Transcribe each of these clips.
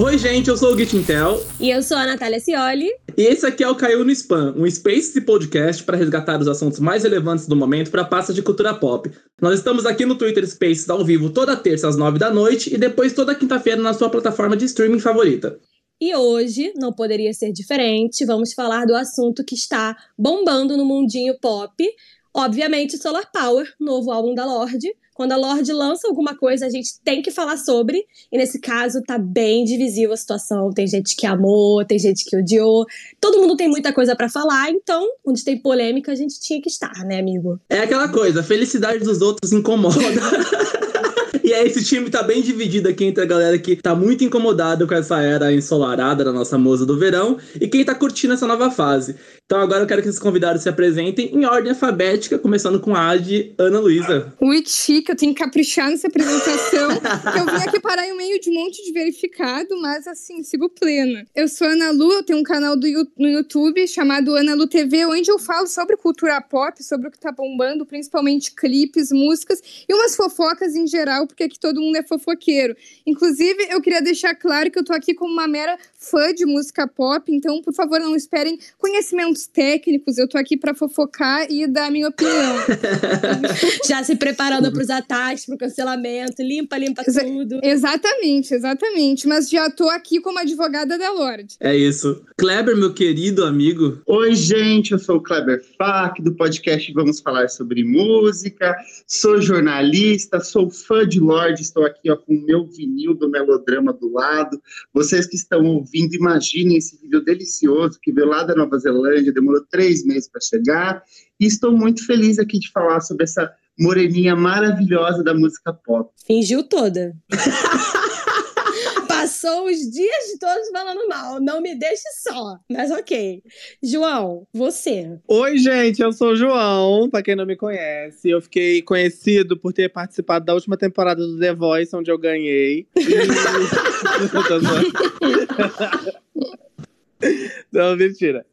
Oi, gente, eu sou o Gitintel. E eu sou a Natália Cioli. E esse aqui é o Caiu no Spam, um space de podcast para resgatar os assuntos mais relevantes do momento para a pasta de cultura pop. Nós estamos aqui no Twitter Spaces ao vivo toda terça às nove da noite e depois toda quinta-feira na sua plataforma de streaming favorita. E hoje, não poderia ser diferente, vamos falar do assunto que está bombando no mundinho pop. Obviamente, Solar Power, novo álbum da Lorde quando a Lorde lança alguma coisa, a gente tem que falar sobre. E nesse caso, tá bem divisível a situação. Tem gente que amou, tem gente que odiou. Todo mundo tem muita coisa para falar, então, onde tem polêmica, a gente tinha que estar, né, amigo? É aquela coisa, a felicidade dos outros incomoda. E aí, esse time tá bem dividido aqui entre a galera que tá muito incomodado com essa era ensolarada da nossa moça do verão e quem tá curtindo essa nova fase. Então agora eu quero que esses convidados se apresentem em ordem alfabética, começando com a Ad Ana Luísa. Ui, que chique, eu tenho que caprichar nessa apresentação. eu vim aqui parar em meio de um monte de verificado, mas assim, sigo plena. Eu sou Ana Lu, eu tenho um canal do, no YouTube chamado Ana Lu TV, onde eu falo sobre cultura pop, sobre o que tá bombando, principalmente clipes, músicas e umas fofocas em geral, porque aqui todo mundo é fofoqueiro. Inclusive, eu queria deixar claro que eu tô aqui como uma mera fã de música pop, então, por favor, não esperem conhecimentos técnicos. Eu tô aqui para fofocar e dar a minha opinião. Já se preparando para os ataques, para o cancelamento, limpa, limpa Exa tudo. Exatamente, exatamente. Mas já tô aqui como advogada da Lorde. É isso. Kleber, meu querido amigo. Oi, gente, eu sou o Kleber Fak, do podcast Vamos Falar sobre Música. Sou jornalista, sou fã de Lorde, estou aqui ó, com o meu vinil do melodrama do lado. Vocês que estão ouvindo, imaginem esse vídeo delicioso que veio lá da Nova Zelândia, demorou três meses para chegar. E estou muito feliz aqui de falar sobre essa moreninha maravilhosa da música pop. Fingiu toda. passou os dias todos falando mal. Não me deixe só. Mas ok. João, você. Oi, gente. Eu sou o João, pra quem não me conhece. Eu fiquei conhecido por ter participado da última temporada do The Voice, onde eu ganhei. Não, mentira.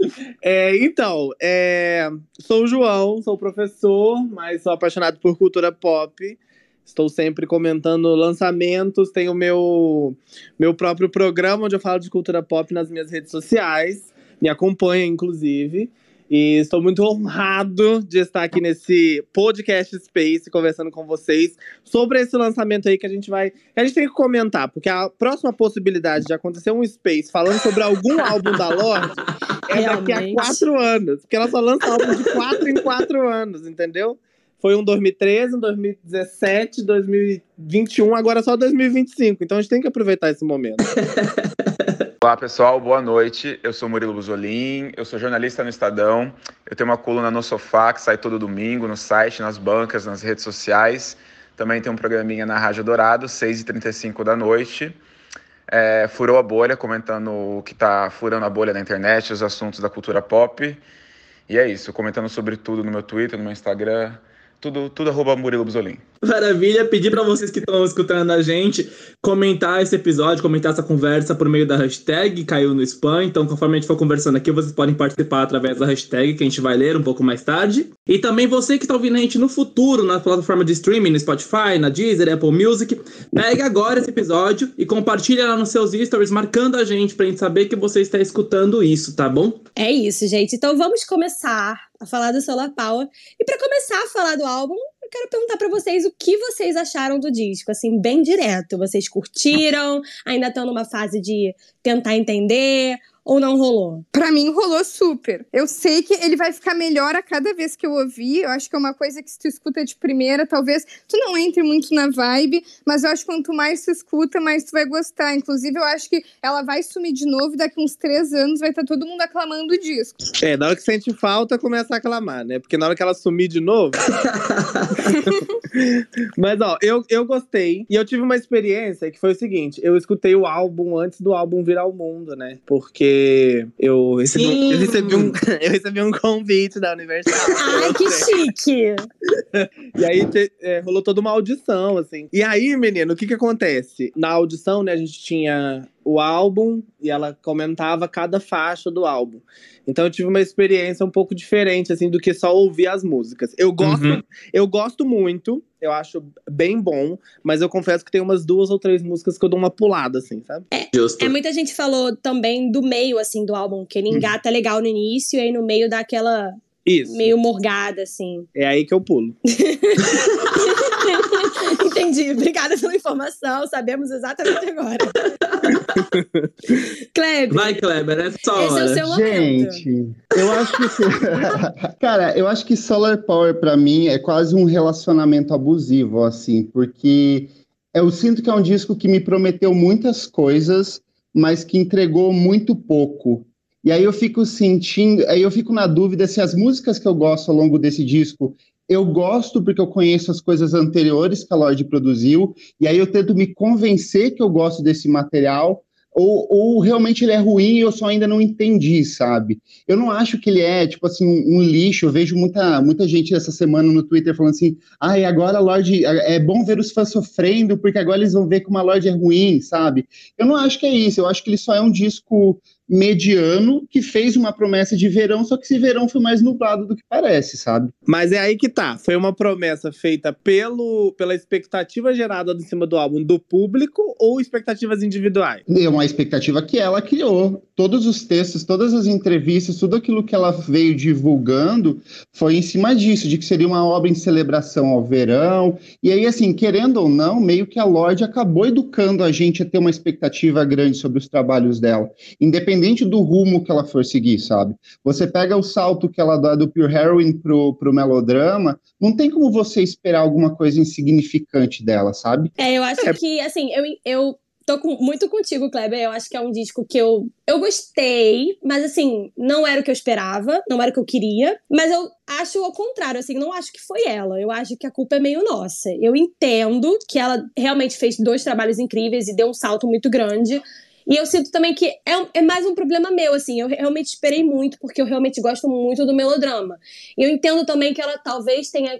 É, então, é, sou o João, sou professor, mas sou apaixonado por cultura pop. Estou sempre comentando lançamentos, tenho o meu, meu próprio programa onde eu falo de cultura pop nas minhas redes sociais. Me acompanha, inclusive. E estou muito honrado de estar aqui nesse podcast Space conversando com vocês sobre esse lançamento aí que a gente vai. A gente tem que comentar, porque a próxima possibilidade de acontecer um Space falando sobre algum álbum da Lorde é daqui a quatro anos. Porque ela só lança álbum de quatro em quatro anos, entendeu? Foi um 2013, um 2017, 2021, agora só 2025. Então a gente tem que aproveitar esse momento. Olá pessoal, boa noite. Eu sou Murilo Buzolin, eu sou jornalista no Estadão. Eu tenho uma coluna no Sofá que sai todo domingo no site, nas bancas, nas redes sociais. Também tem um programinha na Rádio Dourado, 6h35 da noite. É, furou a bolha, comentando o que está furando a bolha na internet, os assuntos da cultura pop. E é isso, comentando sobre tudo no meu Twitter, no meu Instagram, tudo, tudo arroba Murilo Buzolin. Maravilha, pedir para vocês que estão escutando a gente comentar esse episódio, comentar essa conversa por meio da hashtag caiu no spam. Então, conforme a gente for conversando aqui, vocês podem participar através da hashtag que a gente vai ler um pouco mais tarde. E também você que está ouvindo a gente no futuro, na plataforma de streaming, no Spotify, na Deezer, Apple Music, pegue agora esse episódio e compartilha lá nos seus stories, marcando a gente pra gente saber que você está escutando isso, tá bom? É isso, gente. Então vamos começar a falar do Solar Power. E para começar a falar do álbum, quero perguntar para vocês o que vocês acharam do disco, assim, bem direto. Vocês curtiram? Ainda estão numa fase de tentar entender? Ou não rolou? Para mim rolou super. Eu sei que ele vai ficar melhor a cada vez que eu ouvir. Eu acho que é uma coisa que se tu escuta de primeira, talvez tu não entre muito na vibe, mas eu acho que quanto mais tu escuta, mais tu vai gostar. Inclusive, eu acho que ela vai sumir de novo e daqui uns três anos vai estar tá todo mundo aclamando o disco. É, na hora que sente falta, começa a aclamar, né? Porque na hora que ela sumir de novo. mas, ó, eu, eu gostei. E eu tive uma experiência que foi o seguinte: eu escutei o álbum antes do álbum virar o mundo, né? Porque eu recebi, um, eu recebi, um, eu recebi um convite da universidade. Ai, que chique! e aí é, rolou toda uma audição, assim. E aí, menino, o que que acontece? Na audição, né, a gente tinha o álbum e ela comentava cada faixa do álbum. Então eu tive uma experiência um pouco diferente assim do que só ouvir as músicas. Eu gosto, Uhum. eu gosto muito, eu acho bem bom, mas eu confesso que tem umas duas ou três músicas que eu dou uma pulada assim, sabe? Justo. É, muita gente falou também do meio, assim, do álbum, que ele engata legal no início e aí no meio dá aquela Isso. meio morgada, assim. É aí que eu pulo. Entendi. Obrigada pela informação. Sabemos exatamente agora. Kleber, Vai, Kleber, é só esse é o seu momento. Gente, eu acho que. Cara, eu acho que Solar Power pra mim é quase um relacionamento abusivo, assim, porque eu sinto que é um disco que me prometeu muitas coisas, mas que entregou muito pouco. E aí eu fico sentindo, aí eu fico na dúvida se as músicas que eu gosto ao longo desse disco eu gosto porque eu conheço as coisas anteriores que a Lorde produziu, e aí eu tento me convencer que eu gosto desse material, ou, ou realmente ele é ruim e eu só ainda não entendi, sabe? Eu não acho que ele é, tipo assim, um, um lixo. Eu vejo muita, muita gente essa semana no Twitter falando assim: ai, agora a Lorde. É bom ver os fãs sofrendo, porque agora eles vão ver como a Lorde é ruim, sabe? Eu não acho que é isso. Eu acho que ele só é um disco mediano que fez uma promessa de verão, só que esse verão foi mais nublado do que parece, sabe? Mas é aí que tá. Foi uma promessa feita pelo, pela expectativa gerada em cima do álbum do público ou expectativas individuais? É uma expectativa que ela criou. Todos os textos, todas as entrevistas, tudo aquilo que ela veio divulgando foi em cima disso, de que seria uma obra em celebração ao verão. E aí, assim, querendo ou não, meio que a Lorde acabou educando a gente a ter uma expectativa grande sobre os trabalhos dela, independente do rumo que ela for seguir, sabe? Você pega o salto que ela dá do Pure Heroine pro, pro melodrama, não tem como você esperar alguma coisa insignificante dela, sabe? É, eu acho que, assim, eu, eu tô com- muito contigo, Kleber. Eu acho que é um disco que eu, eu gostei, mas, assim, não era o que eu esperava, não era o que eu queria. Mas eu acho ao contrário, assim, não acho que foi ela. Eu acho que a culpa é meio nossa. Eu entendo que ela realmente fez dois trabalhos incríveis e deu um salto muito grande. E eu sinto também que é, é mais um problema meu, assim. Eu realmente esperei muito, porque eu realmente gosto muito do melodrama. E eu entendo também que ela talvez tenha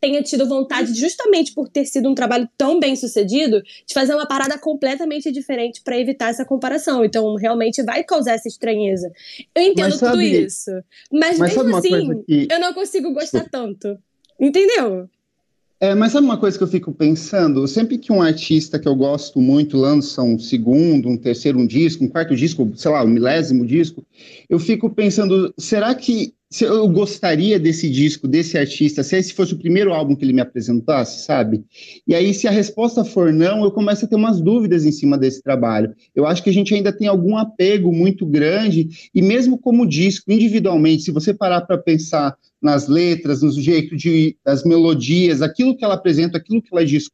tenha tido vontade, justamente por ter sido um trabalho tão bem sucedido, de fazer uma parada completamente diferente pra evitar essa comparação. Então, realmente vai causar essa estranheza. Eu entendo Mas tudo sabe- isso. Mas, Mas sabe mesmo assim, que. eu não consigo gostar tanto. Entendeu? É, mas sabe uma coisa que eu fico pensando? Sempre que um artista que eu gosto muito lança um segundo, um terceiro, um disco, um quarto disco, sei lá, um milésimo disco, eu fico pensando, será que eu gostaria desse disco, desse artista, se esse fosse o primeiro álbum que ele me apresentasse, sabe? E aí, se a resposta for não, eu começo a ter umas dúvidas em cima desse trabalho. Eu acho que a gente ainda tem algum apego muito grande, e mesmo como disco, individualmente, se você parar para pensar nas letras, no jeito de das melodias, aquilo que ela apresenta, aquilo que ela diz,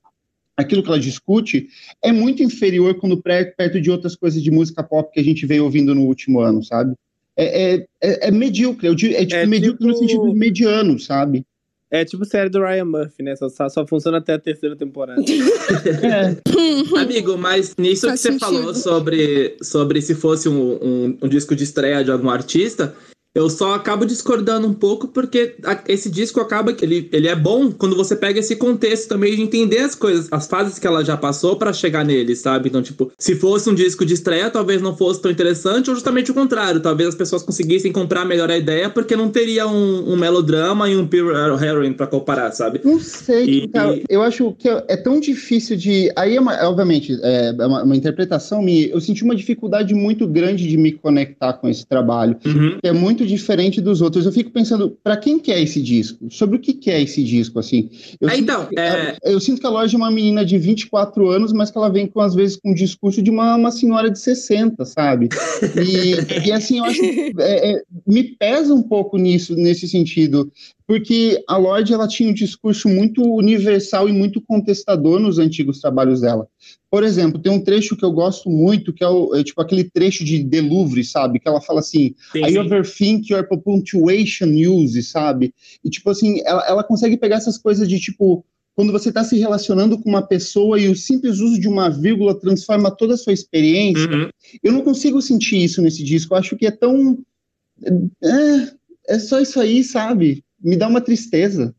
aquilo que ela discute, é muito inferior quando perto de outras coisas de música pop que a gente veio ouvindo no último ano, sabe? É, é, é, é medíocre, é tipo É medíocre no tipo- sentido de mediano, sabe? É tipo série do Ryan Murphy, né? Só, só funciona até a terceira temporada. É, Amigo, mas nisso Faz que você sentido. falou sobre, sobre se fosse um, um, um disco de estreia de algum artista, eu só acabo discordando um pouco porque esse disco acaba que ele, ele é bom quando você pega esse contexto também de entender as coisas, as fases que ela já passou pra chegar nele, sabe? Então, tipo, se fosse um disco de estreia, talvez não fosse tão interessante, ou justamente o contrário, talvez as pessoas conseguissem comprar melhor a ideia porque não teria um, um melodrama e um Pure Heroine pra comparar, sabe? Não sei, E- cara, eu acho que é tão difícil de. Aí, é uma- obviamente, é uma, uma interpretação minha. Eu senti uma dificuldade muito grande de me conectar com esse trabalho. Uhum. é muito diferente dos outros. Eu fico pensando, para quem que é esse disco? Sobre o que, que é esse disco, assim? Eu É, sinto então, que- é- eu sinto que a loja é uma menina de 24 anos, mas que ela vem, com, às vezes, com um discurso de uma, uma senhora de 60, sabe? E, e, assim, eu acho que é, é, me pesa um pouco nisso, nesse sentido, porque a Lorde, ela tinha um discurso muito universal e muito contestador nos antigos trabalhos dela. Por exemplo, tem um trecho que eu gosto muito, que é, o, é tipo aquele trecho de The Louvre, sabe? Que ela fala assim, Sim, I sim. overthink your punctuation use, sabe? E tipo assim, ela, ela consegue pegar essas coisas de tipo, quando você está se relacionando com uma pessoa e o simples uso de uma vírgula transforma toda a sua experiência. Uhum. Eu não consigo sentir isso nesse disco. Eu acho que é tão. É, é só isso aí, sabe? Me dá uma tristeza.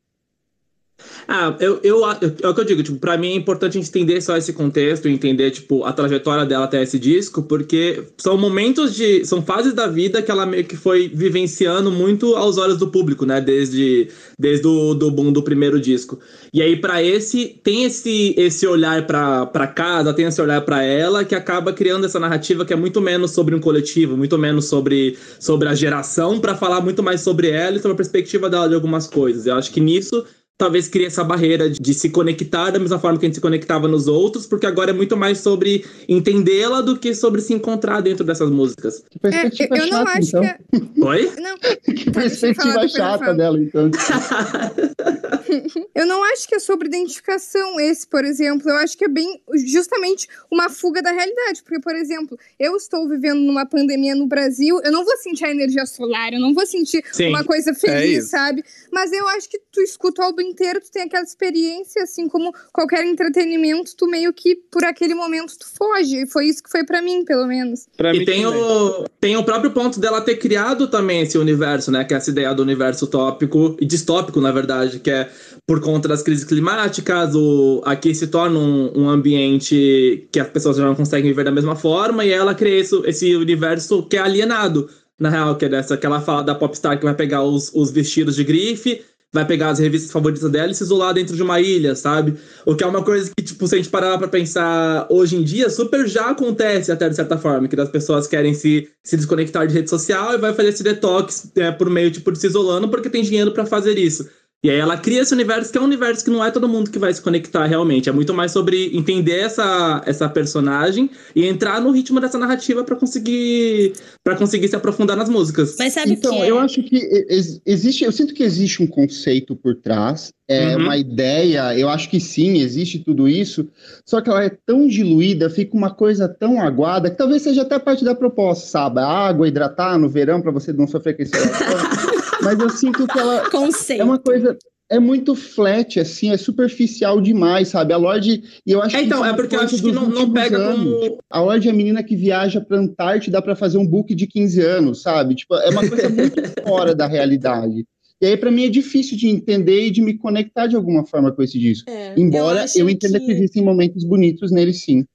Ah, eu, eu, é o que eu digo, tipo, pra mim é importante entender só esse contexto, entender, tipo, a trajetória dela até esse disco, porque são momentos de. são fases da vida que ela meio que foi vivenciando muito aos olhos do público, né? Desde, desde o do boom do primeiro disco. E aí, para esse, tem esse, esse olhar pra, pra casa, tem esse olhar para ela, que acaba criando essa narrativa que é muito menos sobre um coletivo, muito menos sobre, sobre a geração, para falar muito mais sobre ela e sobre a perspectiva dela de algumas coisas. Eu acho que nisso talvez crie essa barreira de se conectar da mesma forma que a gente se conectava nos outros, porque agora é muito mais sobre entendê-la do que sobre se encontrar dentro dessas músicas. Que perspectiva é, eu chata, não acho então. que é... Oi? Não. que perspectiva chata dela, então. eu não acho que é sobre identificação esse, por exemplo. Eu acho que é bem justamente uma fuga da realidade. Porque, por exemplo, eu estou vivendo numa pandemia no Brasil, eu não vou sentir a energia solar, eu não vou sentir Sim, uma coisa feliz, é sabe? Mas eu acho que tu escuta o álbum inteiro, tu tem aquela experiência, assim como qualquer entretenimento, tu meio que por aquele momento tu foge. E foi isso que foi para mim, pelo menos. Pra e tem o, tem o próprio ponto dela ter criado também esse universo, né? Que é essa ideia do universo tópico e distópico, na verdade, que é por conta das crises climáticas, o, aqui se torna um, um ambiente que as pessoas já não conseguem viver da mesma forma, e ela cria esse, esse universo que é alienado na real, que é dessa que ela fala da popstar que vai pegar os, os vestidos de grife vai pegar as revistas favoritas dela e se isolar dentro de uma ilha, sabe? O que é uma coisa que, tipo, se a gente parar pra pensar hoje em dia, super já acontece até de certa forma, que as pessoas querem se, se desconectar de rede social e vai fazer esse detox é, por meio, tipo, de se isolando porque tem dinheiro para fazer isso. E aí ela cria esse universo que é um universo que não é todo mundo que vai se conectar realmente. É muito mais sobre entender essa, essa personagem e entrar no ritmo dessa narrativa para conseguir para conseguir se aprofundar nas músicas. Mas sabe então, que é? eu acho que existe, eu sinto que existe um conceito por trás, é uhum. uma ideia, eu acho que sim, existe tudo isso, só que ela é tão diluída, fica uma coisa tão aguada, que talvez seja até parte da proposta, sabe? A água, hidratar no verão para você não sofrer com esse Mas eu sinto que ela Conceito. é uma coisa é muito flat, assim, é superficial demais, sabe? A Lorde, e eu acho é, então, que é porque eu acho que não, não pega anos. como a Lorde é a menina que viaja para Antártida para fazer um book de 15 anos, sabe? Tipo, é uma coisa muito fora da realidade. E aí, para mim, é difícil de entender e de me conectar de alguma forma com esse disco. É, Embora eu, eu entenda que... que existem momentos bonitos nele, sim.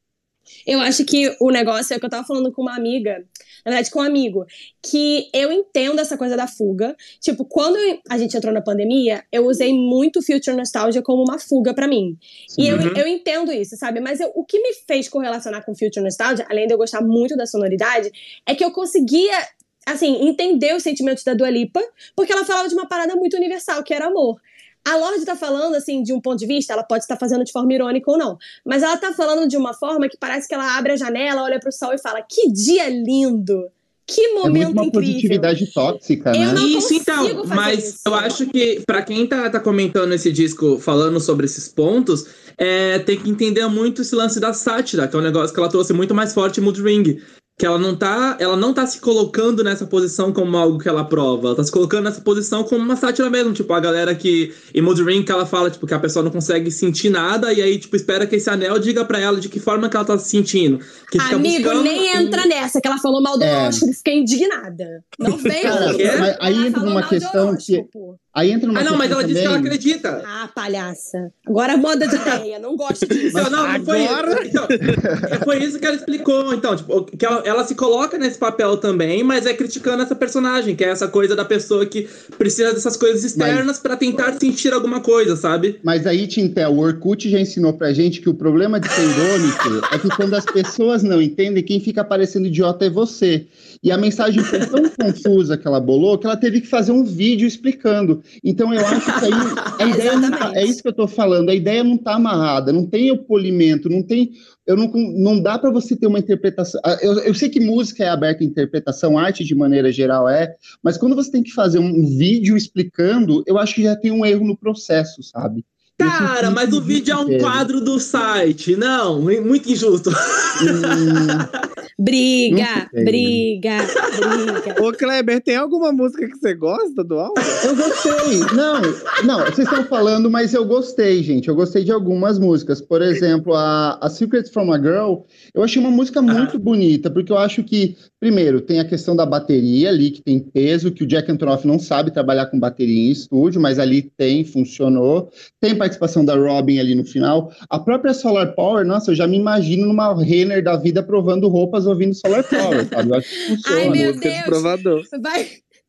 Eu acho que o negócio é que eu tava falando com uma amiga, na verdade, com um amigo, que eu entendo essa coisa da fuga. Tipo, quando a gente entrou na pandemia, eu usei muito Future Nostalgia como uma fuga para mim. E eu, uhum. eu entendo isso, sabe? Mas eu, o que me fez correlacionar com Future Nostalgia, além de eu gostar muito da sonoridade, é que eu conseguia assim, entender os sentimentos da Dua Lipa, porque ela falava de uma parada muito universal, que era amor. A Lorde tá falando, assim, de um ponto de vista, ela pode estar fazendo de forma irônica ou não, mas ela tá falando de uma forma que parece que ela abre a janela, olha pro sol e fala: Que dia lindo! Que momento é muito uma incrível. positividade tóxica, né? Isso, então, mas isso. eu acho que para quem tá, tá comentando esse disco, falando sobre esses pontos, é, tem que entender muito esse lance da sátira, que é um negócio que ela trouxe muito mais forte em Mood Ring que ela não tá, ela não tá se colocando nessa posição como algo que ela prova, ela tá se colocando nessa posição como uma sátira mesmo, tipo, a galera que em Mood Ring que ela fala, tipo, que a pessoa não consegue sentir nada e aí, tipo, espera que esse anel diga para ela de que forma que ela tá se sentindo. Que Amigo, nem entra nessa, que ela falou mal do é. horóscopo, fiquei indignada. Não vem. Cara, aí entra uma questão que Aí entra numa Ah, não, mas ela também... disse que ela acredita. Ah, palhaça. Agora moda de ideia, não gosto disso. Não, não, não foi Agora... isso. Então, foi isso que ela explicou. Então, tipo, que ela, ela, se coloca nesse papel também, mas é criticando essa personagem, que é essa coisa da pessoa que precisa dessas coisas externas mas... para tentar sentir alguma coisa, sabe? Mas aí, Tintel, o Orkut já ensinou pra gente que o problema de ser irônico é que quando as pessoas não entendem, quem fica parecendo idiota é você. E a mensagem foi tão confusa que ela bolou que ela teve que fazer um vídeo explicando. Então eu acho que aí a ideia não tá, é isso que eu estou falando, a ideia não está amarrada, não tem o polimento, não tem. Eu não, não dá para você ter uma interpretação. Eu, eu sei que música é aberta à interpretação, arte de maneira geral é, mas quando você tem que fazer um vídeo explicando, eu acho que já tem um erro no processo, sabe? Cara, mas o vídeo é um quadro do site. Não, muito injusto. Hum, Briga, briga, briga. Ô, Kleber, tem alguma música que você gosta do álbum? Eu gostei. Não, não, vocês estão falando, mas eu gostei, gente. Eu gostei de algumas músicas. Por exemplo, a, a Secrets from a Girl, eu achei uma música muito bonita, porque eu acho que, primeiro, tem a questão da bateria ali, que tem peso, que o Jack Antonoff não sabe trabalhar com bateria em estúdio, mas ali tem, funcionou. Tem participação da Robin ali no final. A própria Solar Power, nossa, eu já me imagino numa Renner da vida provando roupas ouvindo Solar Power, sabe? Eu acho que funciona. Ai, meu música de Deus. provador. Vai.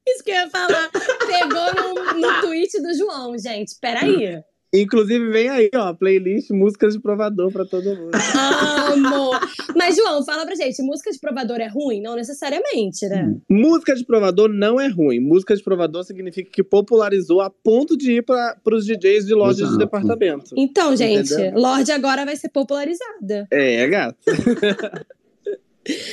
Isso que eu ia falar. Pegou no, no tweet do João, gente. Peraí. Inclusive, vem aí, ó, playlist músicas de provador pra todo mundo. Amo! Mas, João, fala pra gente, música de provador é ruim? Não necessariamente, né? Música de provador não é ruim. Música de provador significa que popularizou a ponto de ir para os DJs de lojas de Exato. departamento. Então, gente, Entendeu? Lorde agora vai ser popularizada. É, gato.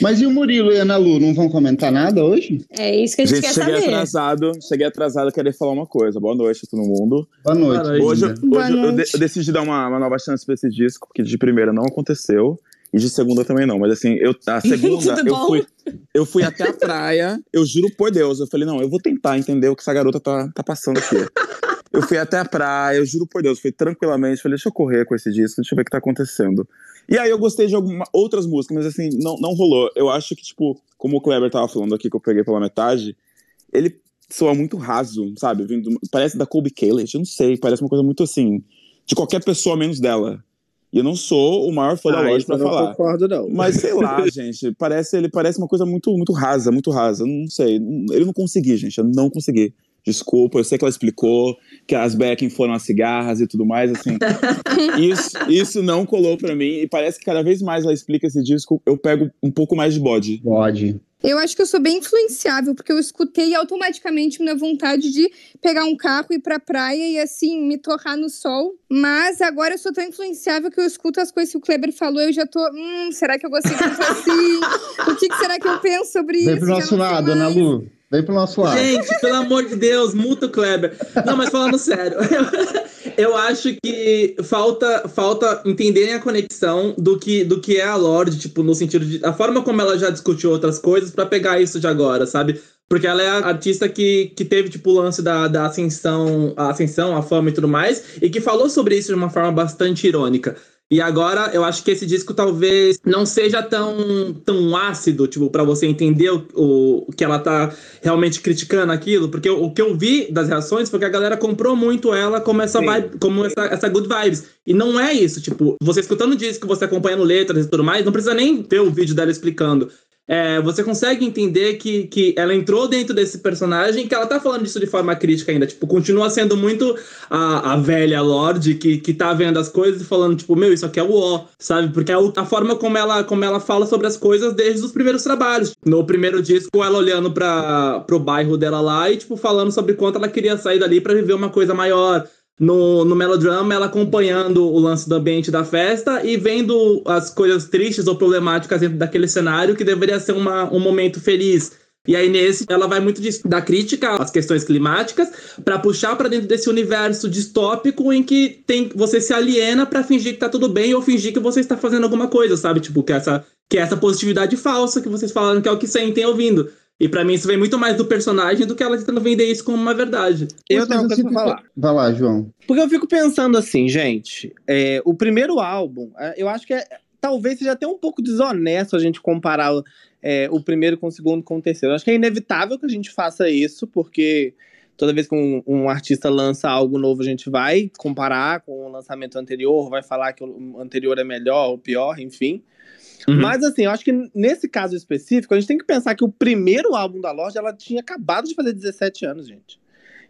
Mas e o Murilo e a Ana Lu, não vão comentar nada hoje? É isso que a gente, Gente, quer cheguei saber. atrasado, cheguei atrasado a querer falar uma coisa. Boa noite a todo mundo. Boa noite. Boa. Hoje, linda. Boa hoje eu, de- eu decidi dar uma, uma nova chance pra esse disco, porque de primeira não aconteceu. E de segunda também não. Mas assim, eu, a segunda, eu fui, eu fui até a praia, eu juro por Deus. Eu falei, não, eu vou tentar entender o que essa garota tá, tá passando aqui. Eu fui até a praia, eu juro por Deus, fui tranquilamente, falei, deixa eu correr com esse disco, deixa eu ver o que tá acontecendo. E aí eu gostei de algumas outras músicas, mas assim, não, não rolou. Eu acho que, tipo, como o Kleber tava falando aqui, que eu peguei pela metade, ele soa muito raso, sabe? Vindo, parece da Colby Caleb, eu não sei, parece uma coisa muito assim, de qualquer pessoa menos dela. E eu não sou o maior fã da Ah, loja isso pra não falar. concordo, não. Mas sei lá, gente, parece ele parece uma coisa muito muito rasa, muito rasa. Não sei, eu não consegui, gente, eu não consegui. Desculpa, eu sei que ela explicou que as backing foram as cigarras e tudo mais, assim. isso, isso não colou pra mim e parece que cada vez mais ela explica esse disco, eu pego um pouco mais de bode. Pode. Eu acho que eu sou bem influenciável, porque eu escutei e automaticamente me dá vontade de pegar um carro e ir pra praia e assim, me torrar no sol. Mas agora eu sou tão influenciável que eu escuto as coisas que o Kleber falou e eu já tô. Hum, será que eu gostei tanto assim? O que, que será que eu penso sobre isso? Vem pro nosso lado, Ana. Lu. Vem pro nosso lado. Gente, pelo amor de Deus, muta o Kleber. Não, mas falando sério, eu, eu acho que falta, falta entenderem a conexão do que, do que é a Lorde, tipo, no sentido de. A forma como ela já discutiu outras coisas pra pegar isso de agora, sabe? Porque ela é a artista que, que teve, tipo, o lance da, da ascensão, a ascensão, a fama e tudo mais, e que falou sobre isso de uma forma bastante irônica. E agora eu acho que esse disco talvez não seja tão, tão ácido, tipo, para você entender o, o, o que ela tá realmente criticando aquilo, porque o, o que eu vi das reações foi que a galera comprou muito ela como essa vibe, como essa, essa good vibes. E não é isso, tipo, você escutando o disco, você acompanhando letras e tudo mais, não precisa nem ver o vídeo dela explicando. É, você consegue entender que, que ela entrou dentro desse personagem, que ela tá falando disso de forma crítica ainda. Tipo, continua sendo muito a, a velha Lorde que, que tá vendo as coisas e falando, tipo, meu, isso aqui é o ó, sabe? Porque é a forma como ela, como ela fala sobre as coisas desde os primeiros trabalhos. No primeiro disco, ela olhando pra, pro bairro dela lá e, tipo, falando sobre quanto ela queria sair dali pra viver uma coisa maior. No, no melodrama, ela acompanhando o lance do ambiente da festa e vendo as coisas tristes ou problemáticas dentro daquele cenário que deveria ser uma, um momento feliz. E aí nesse ela vai muito da crítica às questões climáticas pra puxar pra dentro desse universo distópico em que tem você se aliena pra fingir que tá tudo bem ou fingir que você está fazendo alguma coisa, sabe? Tipo que essa que é essa positividade falsa que vocês falaram que é o que sentem ouvindo. E pra mim isso vem muito mais do personagem do que ela tentando vender isso como uma verdade. Eu tenho uma coisa pra falar. Vai lá, João. Porque eu fico pensando assim, gente, é, o primeiro álbum, é, eu acho que é, talvez seja até um pouco desonesto a gente comparar é, o primeiro com o segundo com o terceiro. Eu acho que é inevitável que a gente faça isso, porque toda vez que um, um artista lança algo novo, a gente vai comparar com o lançamento anterior, vai falar que o anterior é melhor ou pior, enfim. Uhum. Mas assim, eu acho que nesse caso específico, a gente tem que pensar que o primeiro álbum da loja, ela tinha acabado de fazer 17 anos, gente.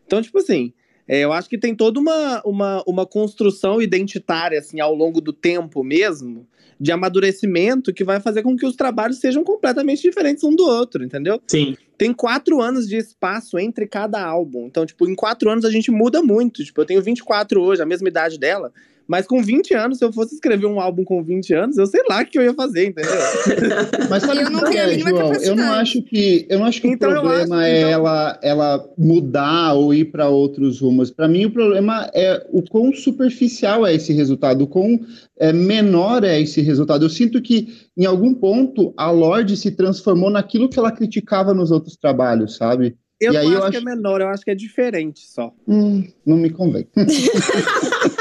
Então, tipo assim, é, eu acho que tem toda uma, uma, uma construção identitária, assim, ao longo do tempo mesmo, de amadurecimento, que vai fazer com que os trabalhos sejam completamente diferentes um do outro, entendeu? Sim. Tem quatro anos de espaço entre cada álbum. Então, tipo, em quatro anos a gente muda muito. Tipo, eu tenho 24 hoje, a mesma idade dela, Mas com 20 anos, se eu fosse escrever um álbum com 20 anos, eu sei lá o que eu ia fazer, entendeu? Mas sabe Eu não que tenho é, João? Eu não acho que, eu não acho que Então, o problema acho- é então- ela, ela mudar ou ir para outros rumos. Para mim, o problema é o quão superficial é esse resultado, o quão é, menor é esse resultado. Eu sinto que, em algum ponto, a Lorde se transformou naquilo que ela criticava nos outros trabalhos, sabe? Eu E não aí acho, eu que acho- é menor, eu acho que é diferente só. Hum, não me convém.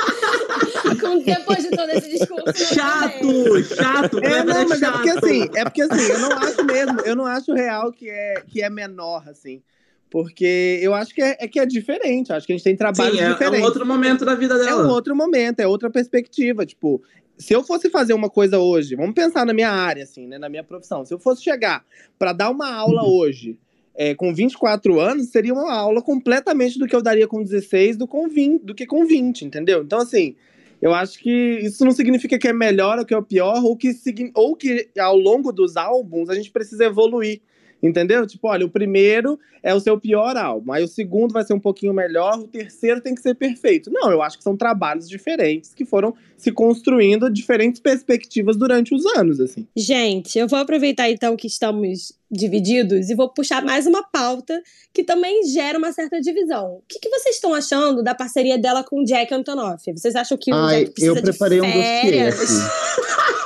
Com- Depois de todo esse discurso. não também. Chato, chato, É, não, é mas é chato. porque assim, é porque assim, eu não acho mesmo, eu não acho real que é, que é menor, assim. Porque eu acho que é, é que é diferente, eu acho que a gente tem trabalhos Sim, é, é diferentes. um outro momento da vida É dela. um outro momento, é outra perspectiva. Tipo, se eu fosse fazer uma coisa hoje, vamos pensar na minha área, assim, né? Na minha profissão. Se eu fosse chegar para dar uma aula hoje, é, com 24 anos, seria uma aula completamente do que eu daria com 16 do, com 20, do que com 20, entendeu? Então, assim, eu acho que isso não significa que é melhor ou que é pior, ou que, ou que ao longo dos álbuns a gente precisa evoluir. Entendeu? Tipo, olha, o primeiro é o seu pior álbum, aí o segundo vai ser um pouquinho melhor, o terceiro tem que ser perfeito. Não, eu acho que são trabalhos diferentes que foram se construindo diferentes perspectivas durante os anos, assim. Gente, eu vou aproveitar então que estamos divididos e vou puxar mais uma pauta que também gera uma certa divisão. O que, que vocês estão achando da parceria dela com o Jack Antonoff? Vocês acham que o Ai, Jack precisa eu preparei de um dossiê férias? aqui.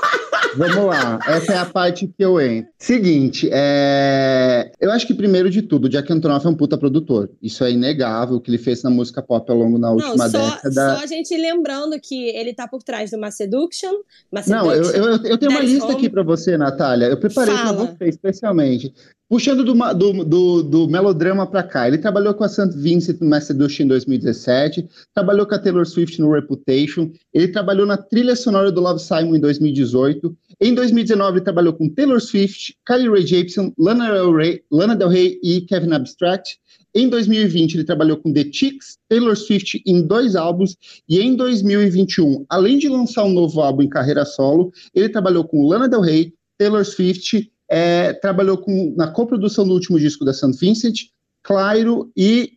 Vamos lá, essa é a parte que eu entro. Seguinte, é... eu acho que primeiro de tudo, o Jack Antonoff é um puta produtor. Isso é inegável, o que ele fez na música pop ao longo da Não, última só, década. só a gente lembrando que ele tá por trás do Seduction. Mass Não, eu, eu, eu tenho uma lista Home. aqui pra você, Natália. Eu preparei Fala. você especialmente. Puxando do, do, do, do melodrama pra cá, ele trabalhou com a St. Vincent no Mass Seduction em 2017, trabalhou com a Taylor Swift no Reputation, ele trabalhou na trilha sonora do Love Simon em 2018, em 2019 ele trabalhou com Taylor Swift, Kylie Rae Jepsen, Lana Del Rey, Lana Del Rey e Kevin Abstract. Em 2020 ele trabalhou com The Chicks, Taylor Swift em dois álbuns e em 2021, além de lançar um novo álbum em carreira solo, ele trabalhou com Lana Del Rey, Taylor Swift, é, trabalhou com, na coprodução do último disco da St. Vincent, Clairo e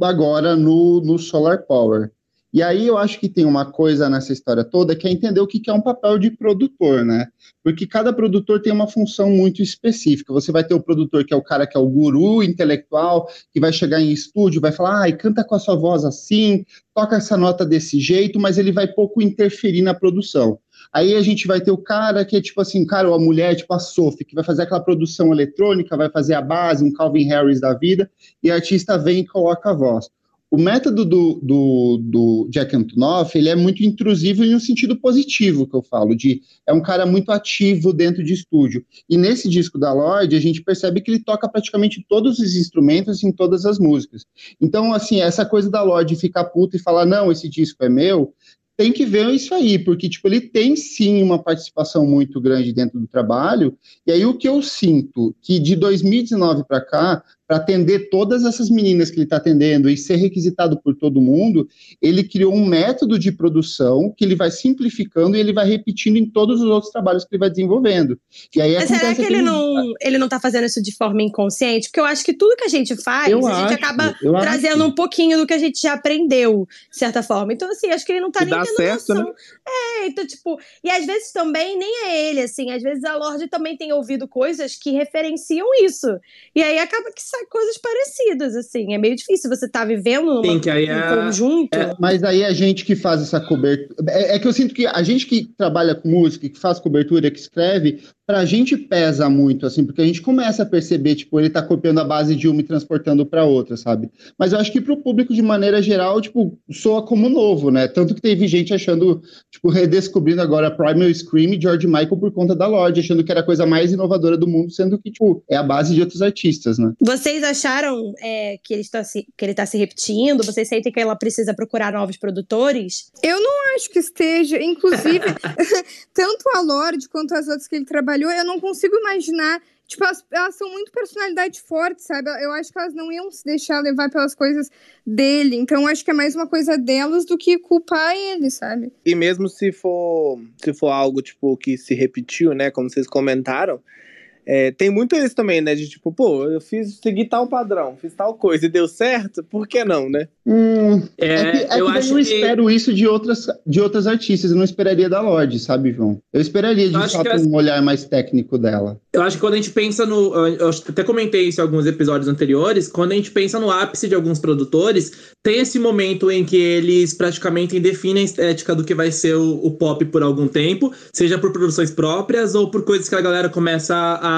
agora no, no Solar Power. E aí eu acho que tem uma coisa nessa história toda que é entender o que é um papel de produtor, né? Porque cada produtor tem uma função muito específica. Você vai ter o produtor que é o cara que é o guru intelectual, que vai chegar em estúdio, vai falar, ai, canta com a sua voz assim, toca essa nota desse jeito, mas ele vai pouco interferir na produção. Aí a gente vai ter o cara que é tipo assim, cara, ou a mulher, tipo a Sophie, que vai fazer aquela produção eletrônica, vai fazer a base, um Calvin Harris da vida, e a artista vem e coloca a voz. O método do, do, do Jack Antonoff, ele é muito intrusivo em um sentido positivo, que eu falo, de é um cara muito ativo dentro de estúdio. E nesse disco da Lorde, a gente percebe que ele toca praticamente todos os instrumentos em todas as músicas. Então, assim, essa coisa da Lorde ficar puta e falar, não, esse disco é meu, tem que ver isso aí, porque tipo, ele tem sim uma participação muito grande dentro do trabalho, e aí o que eu sinto que de 2019 para cá, para atender todas essas meninas que ele está atendendo e ser requisitado por todo mundo, ele criou um método de produção que ele vai simplificando e ele vai repetindo em todos os outros trabalhos que ele vai desenvolvendo. E aí Mas será que ele não, ele não tá fazendo isso de forma inconsciente? Porque eu acho que tudo que a gente faz, Eu a gente acho, acaba eu acho. trazendo um pouquinho do que a gente já aprendeu, de certa forma. Então, assim, acho que ele não tá E nem dá tendo certo, noção. né? É, então, tipo, e às vezes também nem é ele, assim, às vezes a Lorde também tem ouvido coisas que referenciam isso. E aí acaba que sai coisas parecidas, assim. É meio difícil você tá vivendo numa, Sim, que aí é- conjunto. É, mas aí a gente que faz essa cobertura. É, é que eu sinto que a gente que trabalha com música, que faz cobertura, que escreve, pra gente pesa muito, assim, porque a gente começa a perceber, tipo, ele tá copiando a base de uma e transportando pra outra, sabe? Mas eu acho que pro público, de maneira geral, tipo, soa como novo, né? Tanto que teve gente achando, tipo, redescobrindo agora Primal Scream e George Michael por conta da Lorde, achando que era a coisa mais inovadora do mundo, sendo que, tipo, é a base de outros artistas, né? Vocês acharam é, que, ele está se, que ele tá se repetindo? Vocês sentem que ela precisa procurar novos produtores? Eu não acho que esteja, inclusive, tanto a Lorde quanto as outras que ele trabalhou, eu não consigo imaginar. Tipo, elas, elas são muito personalidade forte, sabe? Eu acho que elas não iam se deixar levar pelas coisas dele. Então, acho que é mais uma coisa delas do que culpar ele, sabe? E mesmo se for, se for algo tipo que se repetiu, né, como vocês comentaram, É, tem muito isso também, né? De tipo, pô, eu fiz, segui tal padrão, fiz tal coisa e deu certo, por que não, né? Hum, É, é que, é eu que eu que- espero isso de outras, de outras artistas, eu não esperaria da Lorde, sabe, João? Eu esperaria de Eu fato que as- um olhar mais técnico dela. Eu acho que quando a gente pensa no. Eu que até comentei isso em alguns episódios anteriores. Quando a gente pensa no ápice de alguns produtores, tem esse momento em que eles praticamente definem a estética do que vai ser o, o pop por algum tempo, seja por produções próprias ou por coisas que a galera começa a,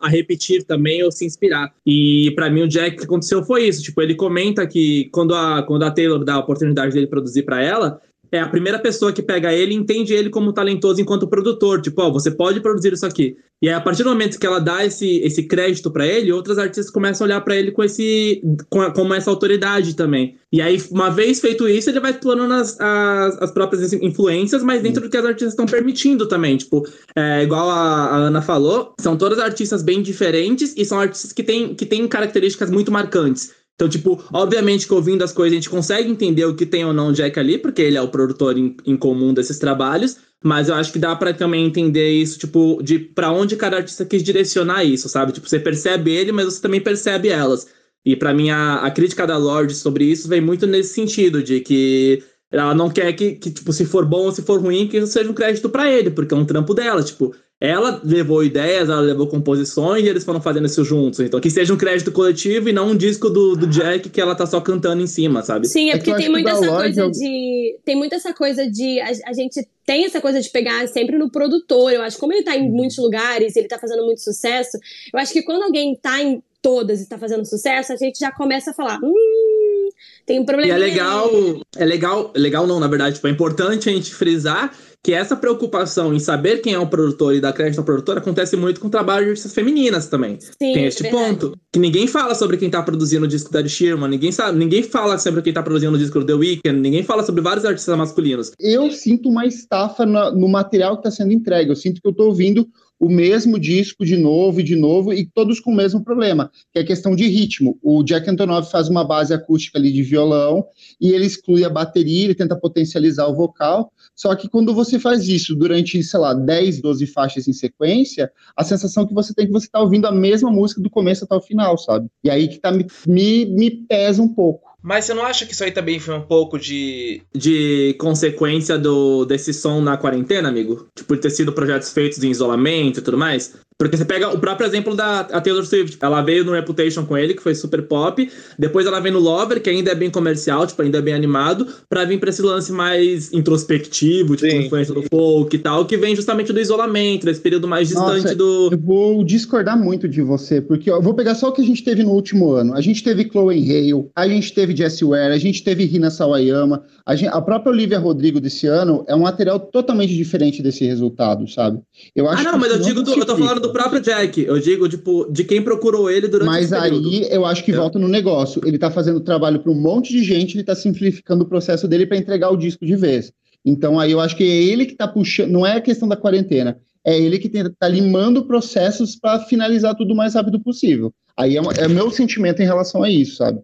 a repetir também ou se inspirar. E pra mim, o Jack, que aconteceu foi isso. Tipo, ele comenta que quando a, quando a Taylor dá a oportunidade dele produzir pra ela, é a primeira pessoa que pega ele entende ele como talentoso enquanto produtor. Tipo, ó, você pode produzir isso aqui. E aí, a partir do momento que ela dá esse, esse crédito pra ele, outras artistas começam a olhar pra ele com esse com como essa autoridade também. E aí, uma vez feito isso, ele vai explorando as, as, as próprias influências, mas dentro do que as artistas estão permitindo também. Tipo, é, igual a, a Ana falou, são todas artistas bem diferentes e são artistas que têm, que têm características muito marcantes. Então, tipo, obviamente que ouvindo as coisas a gente consegue entender o que tem ou não o Jack ali, porque ele é o produtor em, em comum desses trabalhos, mas eu acho que dá pra também entender isso, tipo, de pra onde cada artista quis direcionar isso, sabe? Tipo, você percebe ele, mas você também percebe elas. E pra mim, a, a crítica da Lorde sobre isso vem muito nesse sentido, de que ela não quer que, que, tipo, se for bom ou se for ruim, que isso seja um crédito pra ele, porque é um trampo dela, tipo. Ela levou ideias, ela levou composições e eles foram fazendo isso juntos. Então, que seja um crédito coletivo e não um disco do, do Jack que ela tá só cantando em cima, sabe? Sim, é, É que porque tem da essa coisa eu- de. Tem muito essa coisa de. A, a gente tem essa coisa de pegar sempre no produtor. Eu acho que como ele tá Uhum. em muitos lugares, ele tá fazendo muito sucesso, eu acho que quando alguém tá em todas e tá fazendo sucesso, a gente já começa a falar. Hum, tem um E problema. é legal, é legal, legal não, na verdade, tipo, é importante a gente frisar que essa preocupação em saber quem é o produtor e dar crédito ao produtor acontece muito com o trabalho de artistas femininas também. Sim, Tem é este verdade. ponto. Que ninguém fala sobre quem tá produzindo o disco da Ed Sheeran, ninguém sabe, ninguém fala sobre quem tá produzindo o disco do The Weeknd, ninguém fala sobre vários artistas masculinos. Eu sinto uma estafa na- no material que está sendo entregue. Eu sinto que eu estou ouvindo o mesmo disco de novo e de novo, e todos com o mesmo problema, que é a questão de ritmo. O Jack Antonoff faz uma base acústica ali de violão, e ele exclui a bateria, ele tenta potencializar o vocal, só que quando você faz isso durante, sei lá, 10, 12 faixas em sequência, a sensação que você tem é que você está ouvindo a mesma música do começo até o final, sabe? E aí que tá, me, me, me pesa um pouco. Mas você não acha que isso aí também foi um pouco de, de consequência do, desse som na quarentena, amigo? Tipo, ter sido projetos feitos em isolamento e tudo mais? Porque você pega o próprio exemplo da Taylor Swift. Ela veio no Reputation com ele, que foi super pop. Depois ela vem no Lover, que ainda é bem comercial, tipo, ainda é bem animado. Pra vir pra esse lance mais introspectivo, tipo, Sim. influência do folk e tal, que vem justamente do isolamento, desse período mais distante Nossa, do. Eu vou discordar muito de você, porque ó, eu vou pegar só o que a gente teve no último ano. A gente teve Chloe Hale, a gente teve Jessie Ware, a gente teve Rina Sawayama, a, gente- a própria Olivia Rodrigo desse ano é um material totalmente diferente desse resultado, sabe? Eu Ah, acho não, que mas eu não digo do, eu tô falando do próprio Jack. Eu digo, tipo, de quem procurou ele durante Mas esse período. aí eu acho que volta no negócio. Ele tá fazendo trabalho para um monte de gente, ele tá simplificando o processo dele para entregar o disco de vez. Então aí eu acho que é ele que tá puxando, não é a questão da quarentena, é ele que tem- tá limando processos para finalizar tudo o mais rápido possível. Aí é, é meu sentimento em relação a isso, sabe?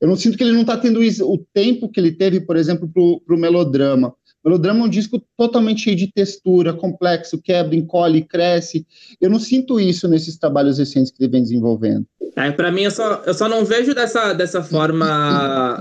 Eu não sinto que ele não tá tendo isso- o tempo que ele teve, por exemplo, pro, pro melodrama. Melodrama é um disco totalmente cheio de textura, complexo, quebra, encolhe, cresce. Eu não sinto isso nesses trabalhos recentes que ele vem desenvolvendo. É, pra mim, eu só, eu só não vejo dessa, dessa forma,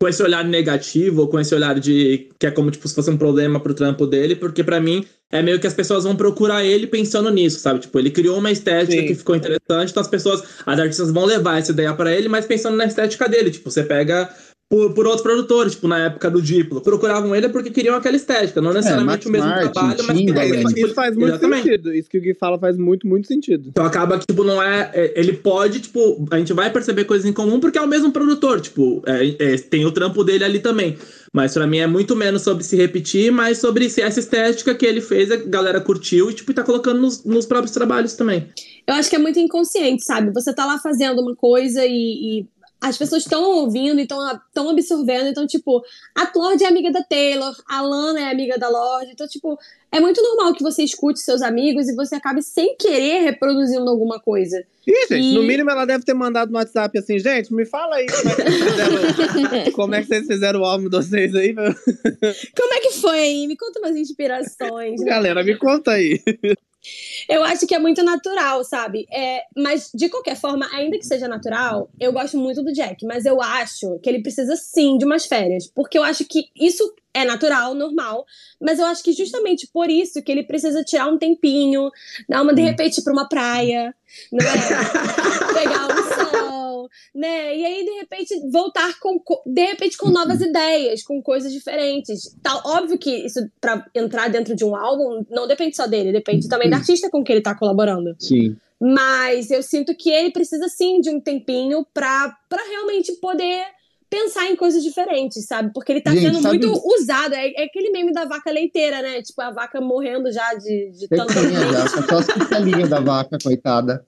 com esse olhar negativo, ou com esse olhar de que é como tipo, se fosse um problema pro trampo dele, porque pra mim é meio que as pessoas vão procurar ele pensando nisso, sabe? Tipo, ele criou uma estética Sim. que ficou interessante, então as pessoas, as artistas vão levar essa ideia pra ele, mas pensando na estética dele. Tipo, você pega por, por outros produtores, tipo, na época do Diplo. Procuravam ele porque queriam aquela estética, não necessariamente Max o mesmo Martin, trabalho, mas Timbaland. queriam, Isso, tipo, isso faz muito exatamente. sentido. Isso que o Gui fala faz muito, muito sentido. Então acaba que, tipo, não é, é- Ele pode, tipo, a gente vai perceber coisas em comum porque é o mesmo produtor, tipo, é- é, tem o trampo dele ali também. Mas pra mim é muito menos sobre se repetir, mas sobre se essa estética que ele fez, a galera curtiu e, tipo, tá colocando nos, nos próprios trabalhos também. Eu acho que é muito inconsciente, sabe? Você tá lá fazendo uma coisa e, e as pessoas estão ouvindo e estão absorvendo. Então, tipo, a Lorde é amiga da Taylor, a Lana é amiga da Lorde. Então, tipo, é muito normal que você escute seus amigos e você acabe sem querer reproduzindo alguma coisa. Ih, gente, E- no mínimo ela deve ter mandado no WhatsApp assim, gente, me fala aí como é que vocês fizeram, como é que vocês fizeram o álbum de vocês aí, meu? Como é que foi aí? Me conta umas inspirações. né? Galera, me conta aí. Eu acho que é muito natural, sabe? É, mas, de qualquer forma, ainda que seja natural, eu gosto muito do Jack. Mas eu acho que ele precisa sim de umas férias. Porque eu acho que isso é natural, normal. Mas eu acho que justamente por isso que ele precisa tirar um tempinho, dar uma, de repente, para uma praia, não é? Pegar um sol, né? E aí, de repente, voltar com, de repente, com novas ideias, com coisas diferentes. Tá, óbvio que isso, para entrar dentro de um álbum, não depende só dele, depende também do artista com que ele tá colaborando. Sim. Mas eu sinto que ele precisa sim de um tempinho pra, pra realmente poder pensar em coisas diferentes, sabe? Porque ele tá Gente, sendo sabe- muito usado. É, é aquele meme da vaca leiteira, né? Tipo, a vaca morrendo já de, de tanto. Já, só as da vaca, coitada.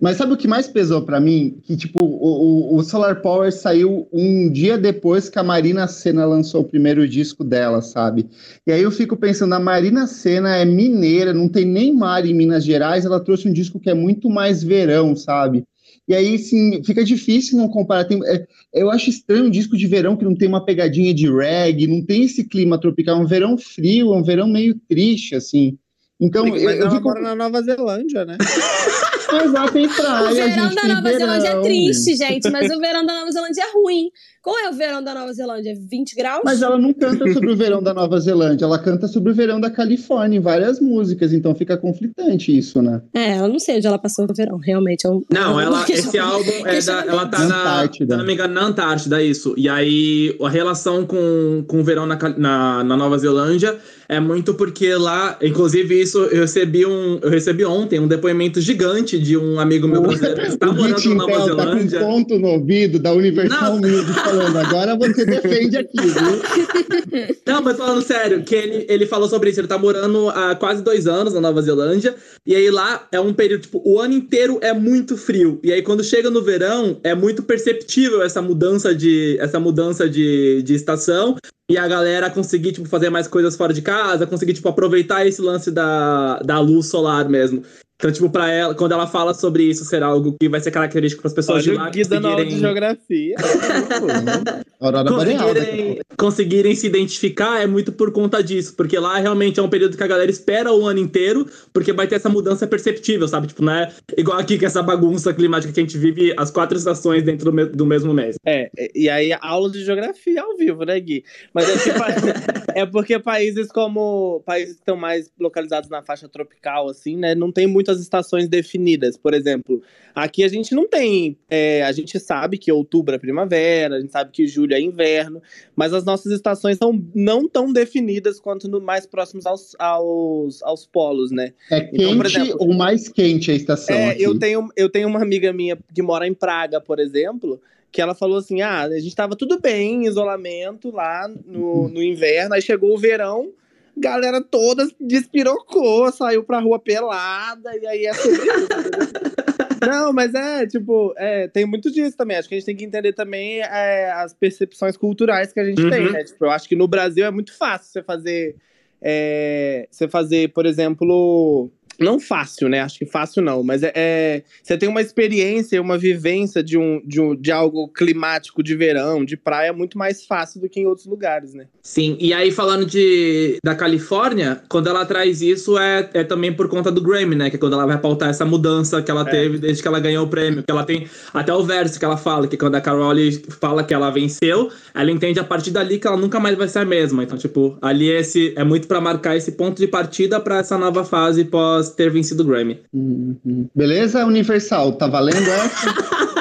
Mas sabe o que mais pesou pra mim? Que, tipo, o, o- Solar Power saiu um dia depois que a Marina Senna lançou o primeiro disco dela, sabe? E aí eu fico pensando, a Marina Senna é mineira, não tem nem mar em Minas Gerais, ela trouxe um disco que é muito mais verão, sabe? E aí, sim, fica difícil não comparar. Tem- é, eu acho estranho um disco de verão que não tem uma pegadinha de reggae, não tem esse clima tropical, é um verão frio, é um verão meio triste, assim. Então, eu, eu fico. mora na Nova Zelândia, né? Mas lá tem praia, O verão gente, da Nova Zelândia é triste, gente, mas o verão da Nova Zelândia é ruim. Qual é o verão da Nova Zelândia? 20 graus? Mas ela não canta sobre o verão da Nova Zelândia, ela canta sobre o verão da Califórnia em várias músicas, então fica conflitante isso, né? É, eu não sei onde ela passou o verão, realmente. É um... Não, é um ela, esse álbum é da, ela tá na, Antártida. se não me engano, na Antártida, isso. E aí a relação com, com o verão na, na, na Nova Zelândia é muito porque lá, inclusive isso eu recebi um, eu recebi ontem um depoimento gigante de um amigo meu brasileiro que está morando na Nova Intel tá com Zelândia. ponto no ouvido da Universal Não. Music agora você defende aqui, viu? Não, mas falando sério, que ele, ele falou sobre isso. Ele tá morando há quase dois anos na Nova Zelândia. E aí lá é um período, tipo, o ano inteiro é muito frio. E aí quando chega no verão, é muito perceptível essa mudança de, essa mudança de, de estação. E a galera conseguir, tipo, fazer mais coisas fora de casa, conseguir, tipo, aproveitar esse lance da, da luz solar mesmo. Então, tipo, pra ela, quando ela fala sobre isso ser algo que vai ser característico para as pessoas de Olha lá o Gui dando aula de conseguirem- geografia. Aurora conseguirem, conseguirem se identificar é muito por conta disso, porque lá realmente é um período que a galera espera o ano inteiro, porque vai ter essa mudança perceptível, sabe? Tipo, não é igual aqui que essa bagunça climática que a gente vive as quatro estações dentro do, me- do mesmo mês. É, e aí aula de geografia ao vivo, né, Gui? Mas é, pa- é porque países como países que estão mais localizados na faixa tropical, assim, né, não tem muitas estações definidas. Por exemplo, aqui a gente não tem. é, a gente sabe que outubro é primavera, a gente sabe que julho é inverno, mas as nossas estações são não tão definidas quanto no mais próximos aos, aos, aos polos, né? É quente Então, exemplo- ou mais quente a estação É, aqui. eu tenho, eu tenho uma amiga minha que mora em Praga, por exemplo, que ela falou assim: ah, a gente tava tudo bem em isolamento lá no, no inverno, aí chegou o verão, galera toda despirocou, saiu pra rua pelada, e aí é sobre isso. Não, mas é, tipo, é, tem muito disso também. Acho que a gente tem que entender também é, as percepções culturais que a gente Uhum. tem, né? Tipo, eu acho que no Brasil é muito fácil você fazer. é, você fazer, por exemplo. Não fácil, né? Acho que fácil não, mas é, é- você tem uma experiência, uma vivência de, um, de, um, de algo climático de verão, de praia, muito mais fácil do que em outros lugares, né? Sim, e aí falando de, da Califórnia, quando ela traz isso é, é também por conta do Grammy, né? Que é quando ela vai pautar essa mudança que ela É. teve desde que ela ganhou o prêmio. Que ela tem até o verso que ela fala, que quando a Carole fala que ela venceu, ela entende a partir dali que ela nunca mais vai ser a mesma. Então, tipo, ali esse é muito pra marcar esse ponto de partida pra essa nova fase pós ter vencido o Grammy. Uhum. Beleza, Universal? Tá valendo essa?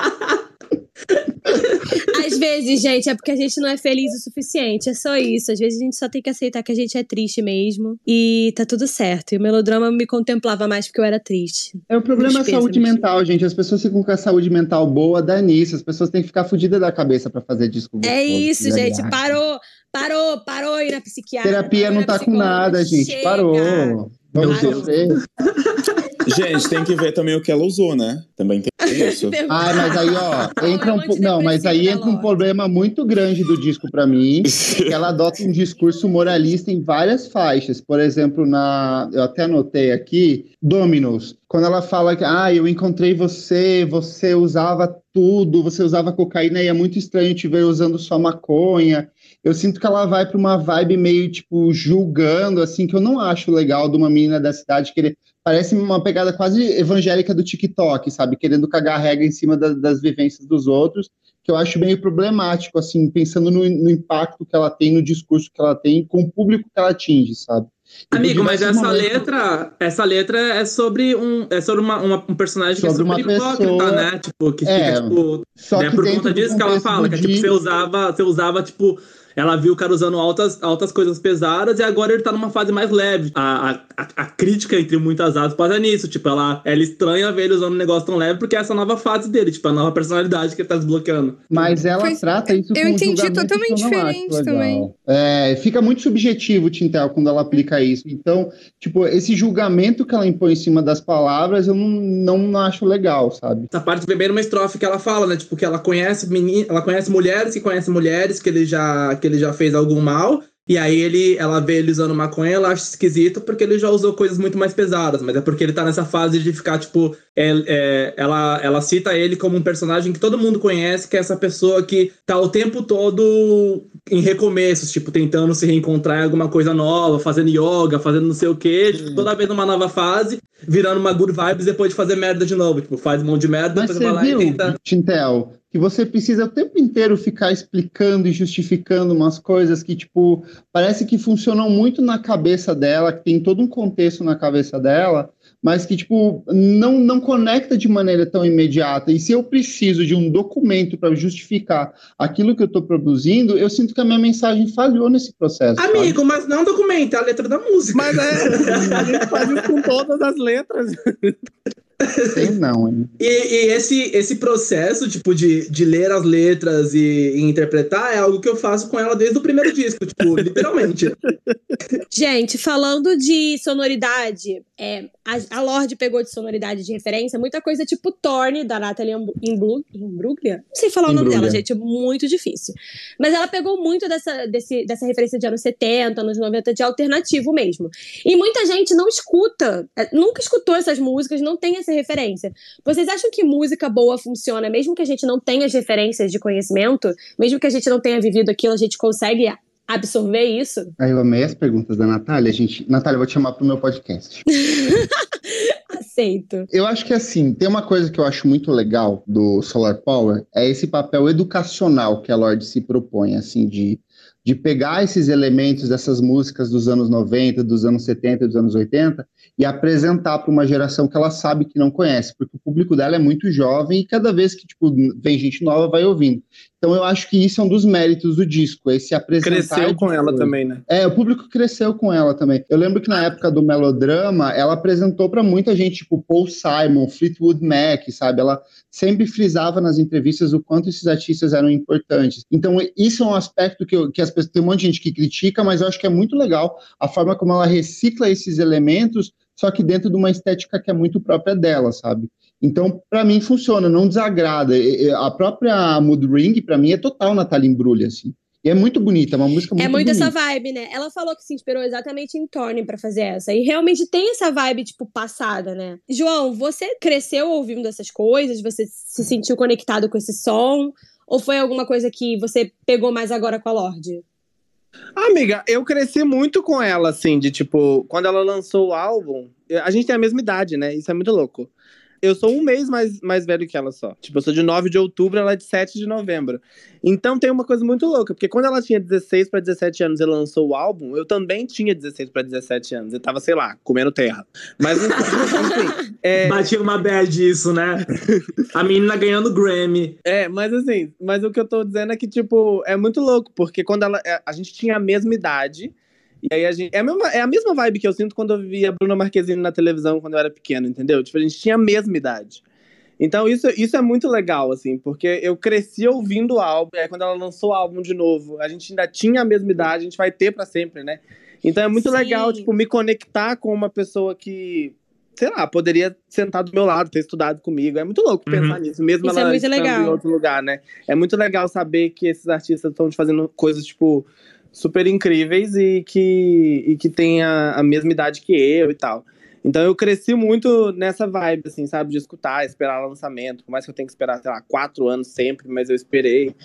Às vezes, gente, é porque a gente não é feliz o suficiente. É só isso. Às vezes a gente só tem que aceitar que a gente é triste mesmo. E tá tudo certo. E o melodrama me contemplava mais porque eu era triste. É, o problema é saúde mental, gente. As pessoas ficam com a saúde mental boa, dá nisso. As pessoas têm que ficar fodidas da cabeça pra fazer disco É isso, de gente. Parou, parou, parou ir na psiquiatra. Terapia não tá com psicóloga. nada, gente. Chega. Parou. Parou. sofrer. Gente, tem que ver também o que ela usou, né? Também tem isso. Ai, mas aí, ó, entra um, não, mas aí entra um problema muito grande do disco pra mim, que ela adota um discurso moralista em várias faixas. Por exemplo, na, eu até anotei aqui, Dominos, quando ela fala que, ah, eu encontrei você, você usava tudo, você usava cocaína e é muito estranho te ver usando só maconha. Eu sinto que ela vai para uma vibe meio, tipo, julgando, assim, que eu não acho legal de uma menina da cidade querer. Parece uma pegada quase evangélica do TikTok, sabe? Querendo cagar regra em cima da, das vivências dos outros, que eu acho meio problemático, assim, pensando no, no impacto que ela tem, no discurso que ela tem, com o público que ela atinge, sabe? Amigo, mas essa momento... letra, essa letra é sobre um, é sobre uma, uma um personagem sobre que é super hipócrita, pessoa... né? Tipo, que é, fica, tipo, só né, por conta disso que ela fala, que é, tipo, você usava, você usava, tipo, ela viu o cara usando altas, altas coisas pesadas e agora ele tá numa fase mais leve. A, a, a crítica, entre muitas aspas, é nisso. Tipo, ela, ela estranha ver ele usando um negócio tão leve porque é essa nova fase dele, tipo, a nova personalidade que ele tá desbloqueando. Mas ela Foi, trata isso Eu entendi totalmente diferente também. É, fica muito subjetivo o Tintel quando ela aplica isso. Então, tipo, esse julgamento que ela impõe em cima das palavras, eu não, não acho legal, sabe? Essa parte vem bem numa estrofe que ela fala, né? Tipo, que ela conhece menina, ela conhece mulheres que conhecem mulheres, que ele já. Que ele já fez algum mal. E aí ele, ela vê ele usando maconha, ela acha esquisito porque ele já usou coisas muito mais pesadas, mas é porque ele tá nessa fase de ficar, tipo, é, é, ela, ela cita ele como um personagem que todo mundo conhece, que é essa pessoa que tá o tempo todo em recomeços, tipo, tentando se reencontrar em alguma coisa nova, fazendo yoga, fazendo não sei o quê, tipo, toda vez numa nova fase, virando uma good vibes depois de fazer merda de novo. Tipo, faz um monte de merda, mas depois vai lá viu, e tenta. Tintel, que você precisa o tempo inteiro ficar explicando e justificando umas coisas que, tipo, parece que funcionam muito na cabeça dela, que tem todo um contexto na cabeça dela, mas que, tipo, não, não conecta de maneira tão imediata. E se eu preciso de um documento para justificar aquilo que eu estou produzindo, eu sinto que a minha mensagem falhou nesse processo. Amigo, sabe? mas não documento, é a letra da música. Mas é, a gente faz isso com todas as letras. Tem não, hein? E, e, esse, esse processo, tipo, de, de ler as letras e, e, interpretar é algo que eu faço com ela desde o primeiro disco, tipo, literalmente. Gente, falando de sonoridade, é, a, a Lorde pegou de sonoridade de referência muita coisa tipo Torne, da Natalie Imbruglia. Não sei falar o nome dela, gente, é muito difícil. Mas ela pegou muito dessa, desse, dessa referência de anos 70, anos 90, de alternativo mesmo. E muita gente não escuta, é, nunca escutou essas músicas, não tem essa essa referência. Vocês acham que música boa funciona, mesmo que a gente não tenha as referências de conhecimento, mesmo que a gente não tenha vivido aquilo, a gente consegue absorver isso? Aí eu amei as perguntas da Natália. Gente, Natália, eu vou te chamar pro meu podcast. Aceito. Eu acho que assim, tem uma coisa que eu acho muito legal do Solar Power, é esse papel educacional que a Lorde se propõe, assim, de de pegar esses elementos dessas músicas dos anos 90, dos anos 70, dos anos 80 e apresentar para uma geração que ela sabe que não conhece, porque o público dela é muito jovem e cada vez que tipo, vem gente nova vai ouvindo. Então eu acho que isso é um dos méritos do disco, esse apresentar. Cresceu com ela também, né? É, o público cresceu com ela também. Eu lembro que na época do melodrama, ela apresentou para muita gente, tipo Paul Simon, Fleetwood Mac, sabe? Ela sempre frisava nas entrevistas o quanto esses artistas eram importantes. Então isso é um aspecto que, eu, que as pessoas tem um monte de gente que critica, mas eu acho que é muito legal a forma como ela recicla esses elementos, só que dentro de uma estética que é muito própria dela, sabe? Então, para mim, funciona, não desagrada. A própria Mood Ring, para mim, é total Natália Embrulha, assim. E é muito bonita, é uma música muito É muito bonita. essa vibe, né? Ela falou que se inspirou exatamente em Torne para fazer essa. E realmente tem essa vibe, tipo, passada, né? João, você cresceu ouvindo essas coisas? Você se sentiu conectado com esse som? Ou foi alguma coisa que você pegou mais agora com a Lorde? Amiga, eu cresci muito com ela, assim, de tipo, quando ela lançou o álbum, a gente tem a mesma idade, né? Isso é muito louco. Eu sou um mês mais, mais velho que ela só. Tipo, eu sou de 9 de outubro, ela é de 7 de novembro. Então tem uma coisa muito louca, porque quando ela tinha 16 para 17 anos e lançou o álbum, eu também tinha 16 para 17 anos. Eu tava, sei lá, comendo terra. Mas enfim. é... Batia uma bad isso, né? A menina ganhando Grammy. É, mas assim, mas o que eu tô dizendo é que, tipo, é muito louco, porque quando ela. É, a gente tinha a mesma idade. E aí a gente. É a, mesma, é a mesma vibe que eu sinto quando eu via Bruna Marquezine na televisão quando eu era pequeno, entendeu? Tipo, a gente tinha a mesma idade. Então isso, isso é muito legal, assim, porque eu cresci ouvindo o álbum, e aí quando ela lançou o álbum de novo, a gente ainda tinha a mesma idade, a gente vai ter para sempre, né? Então é muito Sim. legal, tipo, me conectar com uma pessoa que, sei lá, poderia sentar do meu lado, ter estudado comigo. É muito louco uhum. pensar nisso, mesmo isso é ela é estando legal. em outro lugar, né? É muito legal saber que esses artistas estão fazendo coisas, tipo, super incríveis e que, e que tem a, a mesma idade que eu e tal. Então eu cresci muito nessa vibe, assim, sabe? De escutar, esperar lançamento. Por mais que eu tenha que esperar, sei lá, quatro anos sempre, mas eu esperei.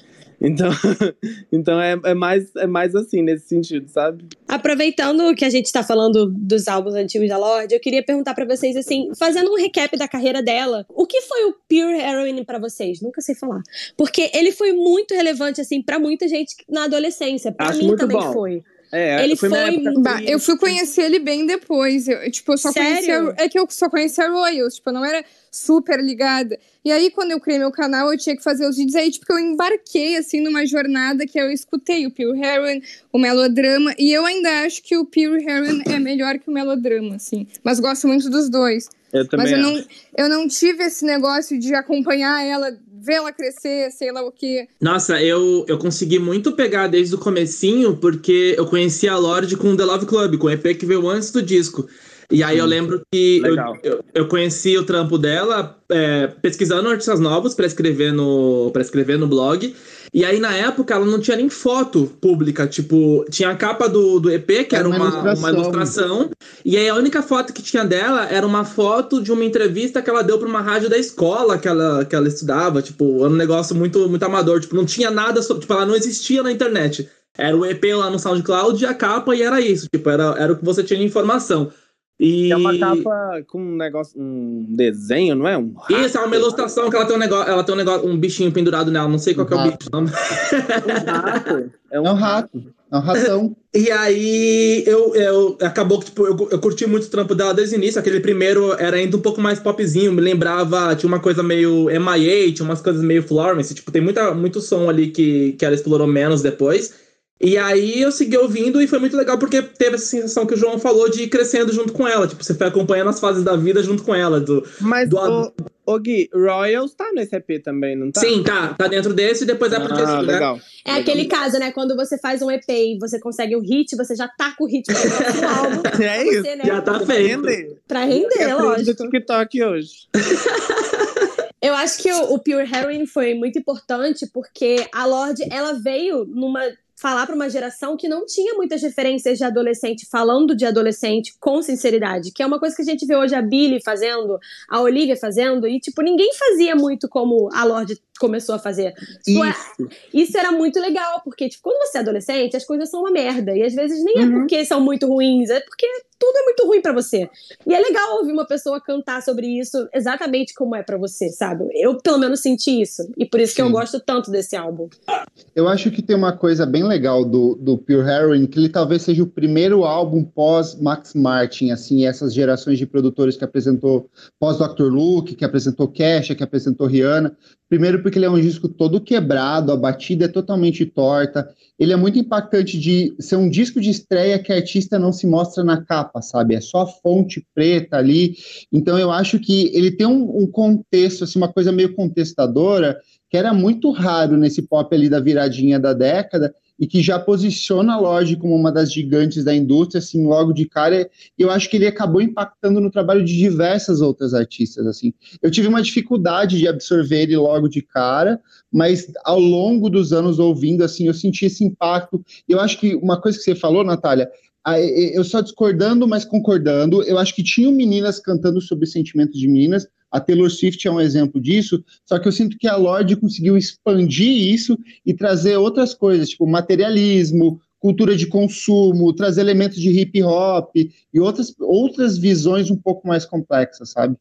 Então, então é, é, mais, é mais assim, nesse sentido, sabe? Aproveitando que a gente tá falando dos álbuns antigos da Lorde, eu queria perguntar para vocês, assim, fazendo um recap da carreira dela, o que foi o Pure Heroine para vocês? Nunca sei falar. Porque ele foi muito relevante, assim, para muita gente na adolescência. Pra Acho mim também bom. foi. É, Ele foi, foi- Bah, eu fui conhecer ele bem depois. Eu, tipo, eu só Sério? conhecia. É que eu só conhecia Royals, tipo, eu não era super ligada. E aí, quando eu criei meu canal, eu tinha que fazer os vídeos aí, tipo, que eu embarquei, assim, numa jornada que eu escutei o Pure Heroin, o melodrama. E eu ainda acho que o Pure Heroin é melhor que o melodrama, assim. Mas gosto muito dos dois. Eu também Mas eu acho. não, eu não tive esse negócio de acompanhar ela, ver ela crescer, sei lá o quê. Nossa, eu, eu consegui muito pegar desde o comecinho, porque eu conheci a Lorde com o The Love Club, com o EP que veio antes do disco. E aí eu lembro que eu, eu, eu conheci o trampo dela é, pesquisando artistas novos para escrever, no, pra escrever no blog. E aí, na época, ela não tinha nem foto pública. Tipo, tinha a capa do, do EP, que era, Era uma uma, ilustração. uma ilustração. E aí, a única foto que tinha dela era uma foto de uma entrevista que ela deu pra uma rádio da escola que ela, que ela estudava. Tipo, era um negócio muito, muito amador. Tipo, não tinha nada sobre. Tipo, ela não existia na internet. Era o EP lá no SoundCloud e a capa, e era isso. Tipo, era, era o que você tinha de informação. E É uma capa com um negócio, um desenho, não é? Um Isso, é uma ilustração que ela tem um negócio, ela tem um negócio, um bichinho pendurado nela, não sei qual que é o Um bicho. Não. rato. É É um rato, é um ratão. E aí, eu, eu acabou que, tipo, eu, eu curti muito o trampo dela desde o início. Aquele primeiro era ainda um pouco mais popzinho, me lembrava, tinha uma coisa meio MIA, tinha umas coisas meio Florence, tipo, tem muita, muito som ali que, que ela explorou menos depois. E aí eu segui ouvindo e foi muito legal porque teve essa sensação que o João falou de ir crescendo junto com ela. Tipo, você foi acompanhando as fases da vida junto com ela. Do... Mas, Do o, o Gui, Royals tá nesse EP também, não tá? Sim, tá, tá dentro desse e depois é pro Ah, disco, né? legal. É aquele caso, né? Quando você faz um EP e você consegue um hit, você já tá com o hit pro próximo álbum. pra É isso. Você, né? Já tá Pra feito. render. Pra render, do lógico. TikTok hoje. Eu acho que o, o Pure Heroin foi muito importante porque a Lorde, ela veio numa falar para uma geração que não tinha muitas referências de adolescente falando de adolescente com sinceridade, que é uma coisa que a gente vê hoje a Billy fazendo, a Olivia fazendo, e tipo, ninguém fazia muito como a Lorde começou a fazer. É- Isso. isso era muito legal, porque tipo, quando você é adolescente, as coisas são uma merda, e às vezes nem é Uhum. porque são muito ruins, é porque tudo é muito ruim pra você. E é legal ouvir uma pessoa cantar sobre isso exatamente como é pra você, sabe? Eu, pelo menos, senti isso. E por isso que eu Sim. gosto tanto desse álbum. Eu acho que tem uma coisa bem legal do, do Pure Heroin, que ele talvez seja o primeiro álbum pós Max Martin, assim, essas gerações de produtores que apresentou pós Dr. Luke, que apresentou Kesha, que apresentou Rihanna. Primeiro porque ele é um disco todo quebrado, a batida é totalmente torta. Ele é muito impactante de ser um disco de estreia que a artista não se mostra na capa, sabe? É só fonte preta ali. Então eu acho que ele tem um, um contexto, assim, uma coisa meio contestadora, que era muito raro nesse pop ali da viradinha da década e que já posiciona a Lorde como uma das gigantes da indústria, assim, logo de cara. E eu acho que ele acabou impactando no trabalho de diversas outras artistas, assim. Eu tive uma dificuldade de absorver ele logo de cara, mas ao longo dos anos ouvindo, assim, eu senti esse impacto. E eu acho que uma coisa que você falou, Natália, eu só discordando, mas concordando. Eu acho que tinham meninas cantando sobre sentimentos de meninas. A Taylor Swift é um exemplo disso. Só que eu sinto que a Lorde conseguiu expandir isso e trazer outras coisas, tipo materialismo, cultura de consumo, trazer elementos de hip hop e outras, outras visões um pouco mais complexas, sabe?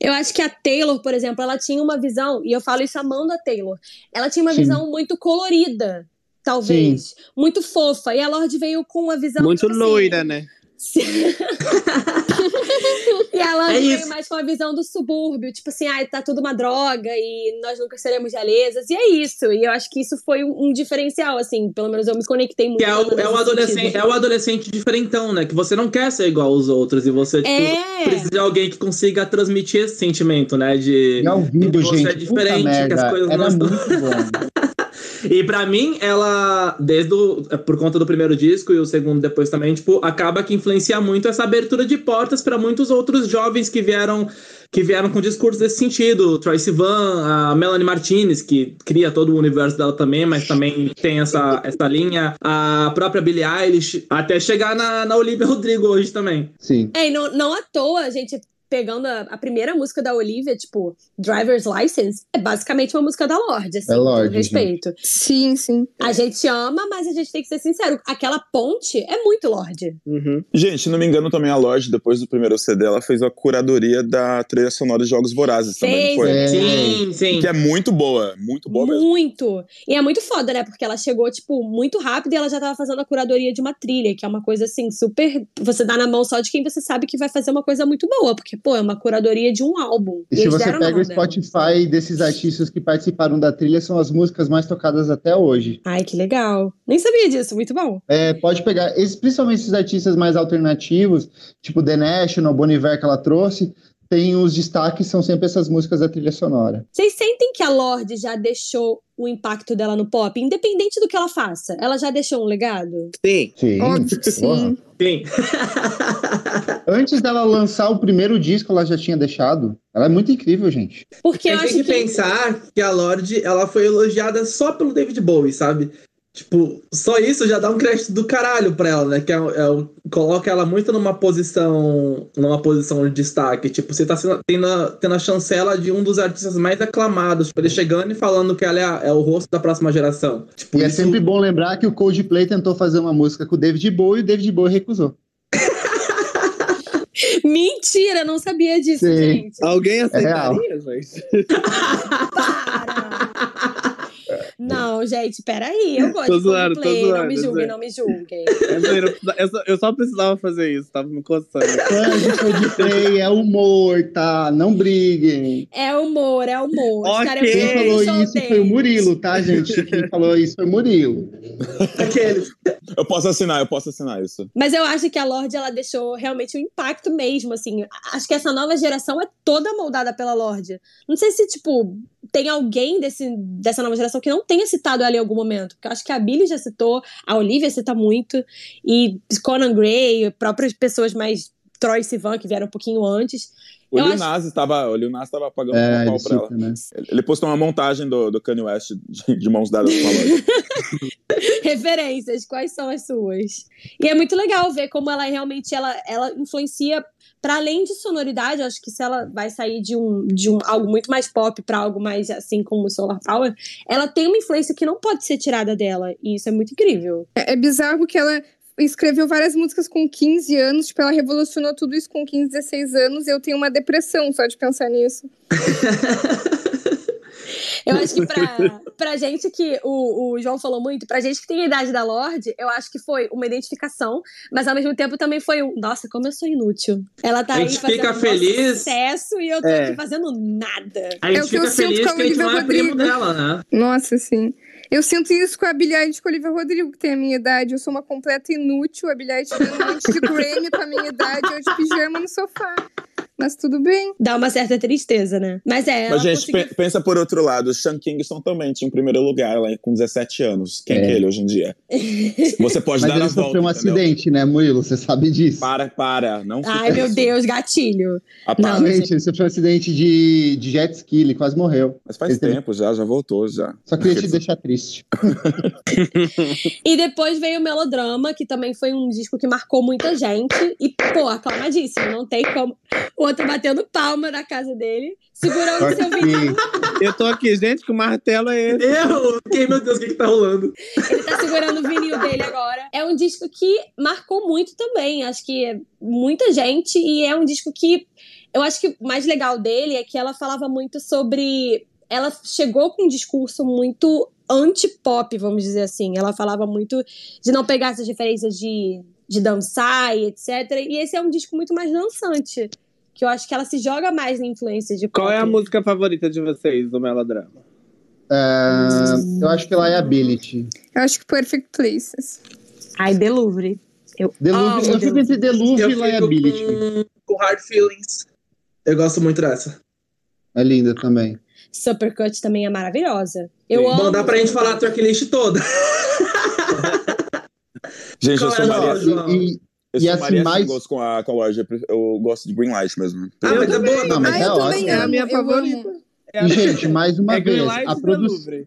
Eu acho que a Taylor, por exemplo, ela tinha uma visão, e eu falo isso amando a Taylor, ela tinha uma Sim. visão muito colorida, talvez. Muito fofa. E a Lorde veio com uma visão. Muito tipo assim, loira, né? e a Lorde É veio isso. mais com a visão do subúrbio, tipo assim, ah, tá tudo uma droga e nós nunca seremos realezas. E é isso. E eu acho que isso foi um, um diferencial, assim. Pelo menos eu me conectei muito. Que é com ela o, é, o adolescente, sentido. é o adolescente diferentão, né? Que você não quer ser igual aos outros e você, tipo, É. precisa de alguém que consiga transmitir esse sentimento, né? De. E ao vivo, Você é gente, diferente, puta que as coisas era não estão- muito bom. E pra mim, ela, desde o, por conta do primeiro disco e o segundo depois também, tipo, acaba que influencia muito essa abertura de portas pra muitos outros jovens que vieram que vieram com discursos desse sentido. Troy Sivan, a Melanie Martinez, que cria todo o universo dela também, mas também tem essa, essa linha. A própria Billie Eilish, até chegar na, na Olivia Rodrigo hoje também. Sim. É, e não, não à toa, gente, pegando a, a primeira música da Olivia, tipo, Driver's License, é basicamente uma música da Lorde, assim, É com Lorde, todo respeito. Sim, sim. A gente ama, mas a gente tem que ser sincero. Aquela ponte é muito Lorde. Uhum. Gente, se não me engano, também a Lorde, depois do primeiro CD, ela fez a curadoria da trilha sonora de Jogos Vorazes também, não Fez, foi? É. Sim, sim. Que é muito boa, muito boa mesmo. Muito. E é muito foda, né? Porque ela chegou, tipo, muito rápido e ela já tava fazendo a curadoria de uma trilha, que é uma coisa, assim, super. Você dá na mão só de quem você sabe que vai fazer uma coisa muito boa. Porque, pô, é uma curadoria de um álbum. E se você pega o. Spotify desses artistas que participaram da trilha, são as músicas mais tocadas até hoje. Ai, que legal. Nem sabia disso, muito bom. É, pode pegar, esses- principalmente esses artistas mais alternativos, tipo The National, Bon Iver que ela trouxe, tem os destaques, são sempre essas músicas da trilha sonora. Vocês sentem que a Lorde já deixou o impacto dela no pop, independente do que ela faça? Ela já deixou um legado? Sim. Sim. Óbvio que sim. Sim. Antes dela lançar o primeiro disco, ela já tinha deixado. Ela é muito incrível, gente. Porque eu acho que que. pensar que a Lorde, ela foi elogiada só pelo David Bowie, sabe? Tipo, só isso já dá um crédito do caralho pra ela, né? Que é, é coloca ela muito numa posição numa posição de destaque. Tipo, você tá sendo, tendo, a, tendo a chancela de um dos artistas mais aclamados. Tipo, ele chegando e falando que ela é, a- é o rosto da próxima geração. Tipo, E é isso- sempre bom lembrar que o Coldplay tentou fazer uma música com o David Bowie e o David Bowie recusou. Mentira, não sabia disso, Sim. gente. Alguém real. aceitaria, gente? Não, gente, peraí. Eu gosto Tô de zoando, tô Coldplay. Não zoando, me tô julguem, não me julguem. É eu, só, eu só precisava fazer isso, tava me coçando. Fã de Coldplay é humor, tá? Não briguem. É humor, é humor. Os Ok. caras Quem falou isso foi o. Murilo, tá, gente? Quem falou isso foi o Murilo. Aqueles. Eu posso assinar, eu posso assinar isso. Mas eu acho que a Lorde ela deixou realmente um impacto mesmo, assim. Acho que essa nova geração é toda moldada pela Lorde. Não sei se, tipo, tem alguém desse, dessa nova geração que não tenha citado ela em algum momento. Porque eu acho que a Billie já citou, a Olivia cita muito, e Conan Gray, próprias pessoas mais Troy Sivan, que vieram um pouquinho antes. O Lil acho- estava, o Lil Nas tava pagando É, um pau pra ela. né? Ele postou uma montagem do, do Kanye West de, de mãos dadas com a loja. referências, quais são as suas? E é muito legal ver como ela realmente ela, ela influencia para além de sonoridade, acho que se ela vai sair de um de um algo muito mais pop para algo mais assim como Solar Power, ela tem uma influência que não pode ser tirada dela, e isso é muito incrível. É, é bizarro que ela escreveu várias músicas com 15 anos, tipo, ela revolucionou tudo isso com 15, 16 anos, e eu tenho uma depressão só de pensar nisso. Eu acho que pra, pra gente que o, o João falou muito, pra gente que tem a idade da Lorde, eu acho que foi uma identificação, mas ao mesmo tempo também foi um, nossa, como eu sou inútil. Ela tá A aí gente fazendo fica um feliz. sucesso e eu tô É. aqui fazendo nada. A gente É o que eu fica sinto feliz com a é Olivia primo Rodrigo. dela, né? Nossa, sim. Eu sinto isso com a Billie Eilish e com a Olivia Rodrigo, que tem a minha idade. Eu sou uma completa inútil. A Eilish tem um monte de Grammy com a minha idade, eu de pijama no sofá. Mas tudo bem. Dá uma certa tristeza, né? Mas é, Mas, gente, conseguiu- pe- pensa por outro lado. O Sean Kingston também tinha em primeiro lugar lá com 17 anos. Quem É. que é ele hoje em dia? Você pode Mas dar ele a volta, sofreu um entendeu? acidente, né, Murilo? Você sabe disso. Para, para. Não Ai, meu isso. Deus, gatilho. Ah, para. Não, Gente, ele sofreu um acidente de, de jet ski, ele quase morreu. Mas faz Ele teve- tempo já, já voltou já. Só queria te deixar triste. E depois veio o Melodrama, que também foi um disco que marcou muita gente. E, pô, aclamadíssimo. Não tem como. O outro batendo palma na casa dele, segurando seu vinil. Eu tô aqui, gente, que o martelo é esse. Eu fiquei, meu Deus, o que que tá rolando? Ele tá segurando o vinil dele agora. É um disco que marcou muito também. Acho que é muita gente. E é um disco que. Eu acho que o mais legal dele é que ela falava muito sobre. Ela chegou com um discurso muito anti-pop, vamos dizer assim. Ela falava muito de não pegar essas referências de, de dançar e etc. E esse é um disco muito mais dançante. Que eu acho que ela se joga mais na influência de pop. Qual é a música favorita de vocês do melodrama? Ah, eu acho que Liability. Eu acho que Perfect Places. Ai, Deluvre. Eu Delúvio, amo eu fico Deluvre. entre Eu e Liability. com, com Hard Feelings. Eu gosto muito dessa. É linda também. Supercut também é maravilhosa. Eu Sim. amo. Bom, dá pra gente falar a tracklist toda. Gente, eu Qual sou é Maria. E, Eu E assim, somaria mais- singles com a, com a loja. Eu gosto de Green Light mesmo. Ah, mas é boa. Não, mas Ah, é eu também ótimo. É a amo, minha eu favorita. É a- E, gente, mais uma é vez, Greenlight a, produ Louvre. é,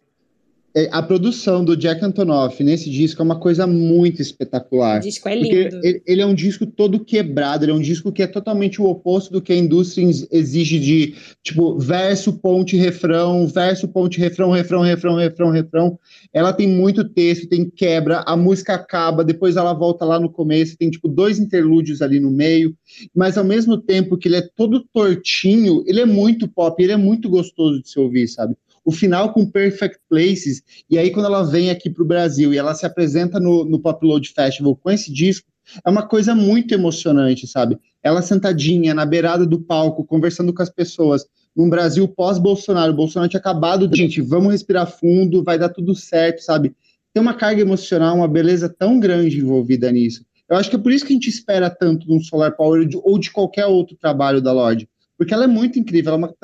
a produção do Jack Antonoff nesse disco é uma coisa muito O espetacular. disco é lindo. ele, ele é um disco todo quebrado, ele é um disco que é totalmente o oposto do que a indústria ex- exige de, tipo, verso, ponte, refrão, verso, ponte, refrão, refrão, refrão, refrão, refrão. Ela tem muito texto, tem quebra, a música acaba, depois ela volta lá no começo, tem, tipo, dois interlúdios ali no meio, mas ao mesmo tempo que ele é todo tortinho, ele é muito pop, ele é muito gostoso de se ouvir, sabe? O final com Perfect Places, e aí quando ela vem aqui pro Brasil e ela se apresenta no, no Pop Load Festival com esse disco, é uma coisa muito emocionante, sabe? Ela sentadinha na beirada do palco, conversando com as pessoas, num Brasil pós-Bolsonaro, o Bolsonaro tinha acabado, de- gente, vamos respirar fundo, vai dar tudo certo, sabe? Tem uma carga emocional, uma beleza tão grande envolvida nisso. Eu acho que é por isso que a gente espera tanto de um Solar Power de- ou de qualquer outro trabalho da Lorde, porque ela é muito incrível, ela é uma-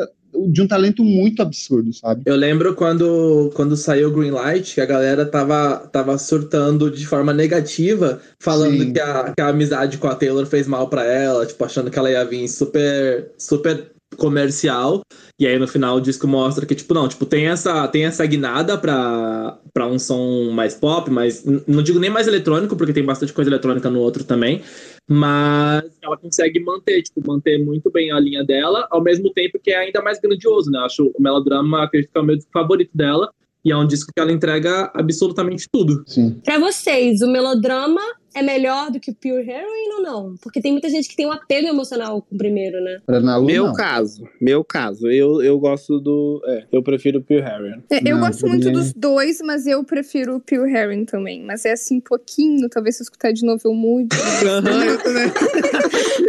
de um talento muito absurdo, sabe? Eu lembro quando, quando saiu o Greenlight, que a galera tava, tava surtando de forma negativa, falando Sim. que a, que a amizade com a Taylor fez mal pra ela, tipo, achando que ela ia vir super, super comercial. E aí no final o disco mostra que, tipo, não, tipo, tem essa, tem essa guinada pra, pra um som mais pop, mas não digo nem mais eletrônico, porque tem bastante coisa eletrônica no outro também. Mas ela consegue manter, tipo, manter muito bem a linha dela, ao mesmo tempo que é ainda mais grandioso, né? Acho o Melodrama, acredito que é o meu disco favorito dela. E é um disco que ela entrega absolutamente tudo. Sim. Pra vocês, o melodrama é melhor do que o Pure Heroine ou não? Porque tem muita gente que tem um apego emocional com o primeiro, né? Nalu, Meu não. caso, meu caso. Eu, eu gosto do. É, eu prefiro o Pure Harry. É, eu Não, gosto muito dos dois, mas eu prefiro o Pure Herring também. Mas é assim, pouquinho, talvez se eu escutar de novo eu mude. eu também.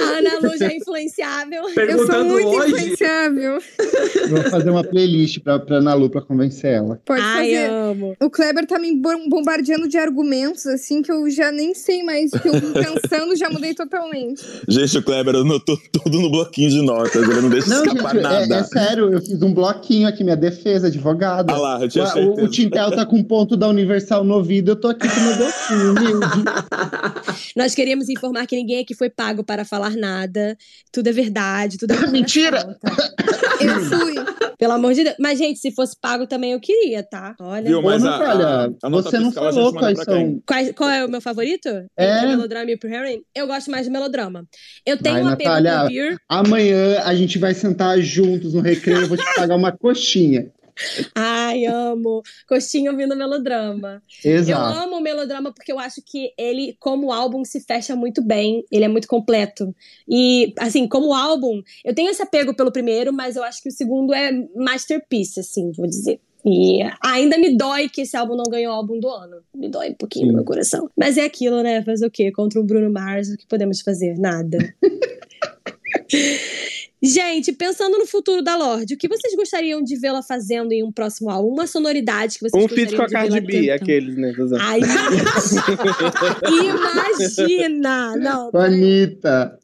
A Ana Lu já é influenciável. Eu sou muito hoje, influenciável. Vou fazer uma playlist pra, pra Nalu pra convencer ela. Pode Ai, fazer. amo. O Kleber tá me bom- bombardeando de argumentos, assim, que eu já nem sei eu vim pensando, já mudei totalmente. Gente, o Kleber anotou tudo no bloquinho de notas. Ele não deixa Não, escapar gente, é, nada. é sério, eu fiz um bloquinho aqui, minha defesa, advogada. Ah lá, eu tinha o, certeza. o Tintel tá com ponto da Universal no ouvido, eu tô aqui com meu bloquinho. Nós queríamos informar que ninguém aqui foi pago para falar nada. Tudo é verdade, tudo é Mentira! Eu fui. Pelo amor de Deus. Mas, gente, se fosse pago também eu queria, tá? Olha. Viu, mas Natália, a- a você não fiscal falou quais são. Quais- qual é o meu favorito? É. Melodrama e Pure Heroine? Eu gosto mais de melodrama. Eu tenho Vai, um apego Natália. Pure. Amanhã a gente vai sentar juntos no recreio, eu vou te pagar uma coxinha. Ai, amo. Coxinha ouvindo melodrama. Eu Exato. amo o melodrama porque eu acho que ele, como álbum, se fecha muito bem. Ele é muito completo. E, assim, como álbum, eu tenho esse apego pelo primeiro, mas eu acho que o segundo é masterpiece, assim, vou dizer. E ainda me dói que esse álbum não ganhou álbum do ano. Me dói um pouquinho no meu coração. Mas é aquilo, né? Fazer o quê? Contra o Bruno Mars, o que podemos fazer? Nada. Gente, pensando no futuro da Lorde, o que vocês gostariam de vê-la fazendo em um próximo álbum? Uma sonoridade que vocês Um feat com a gostariam de Cardi vê-la B, cantando? aqueles, né? Ai, imagina! Não, Anitta.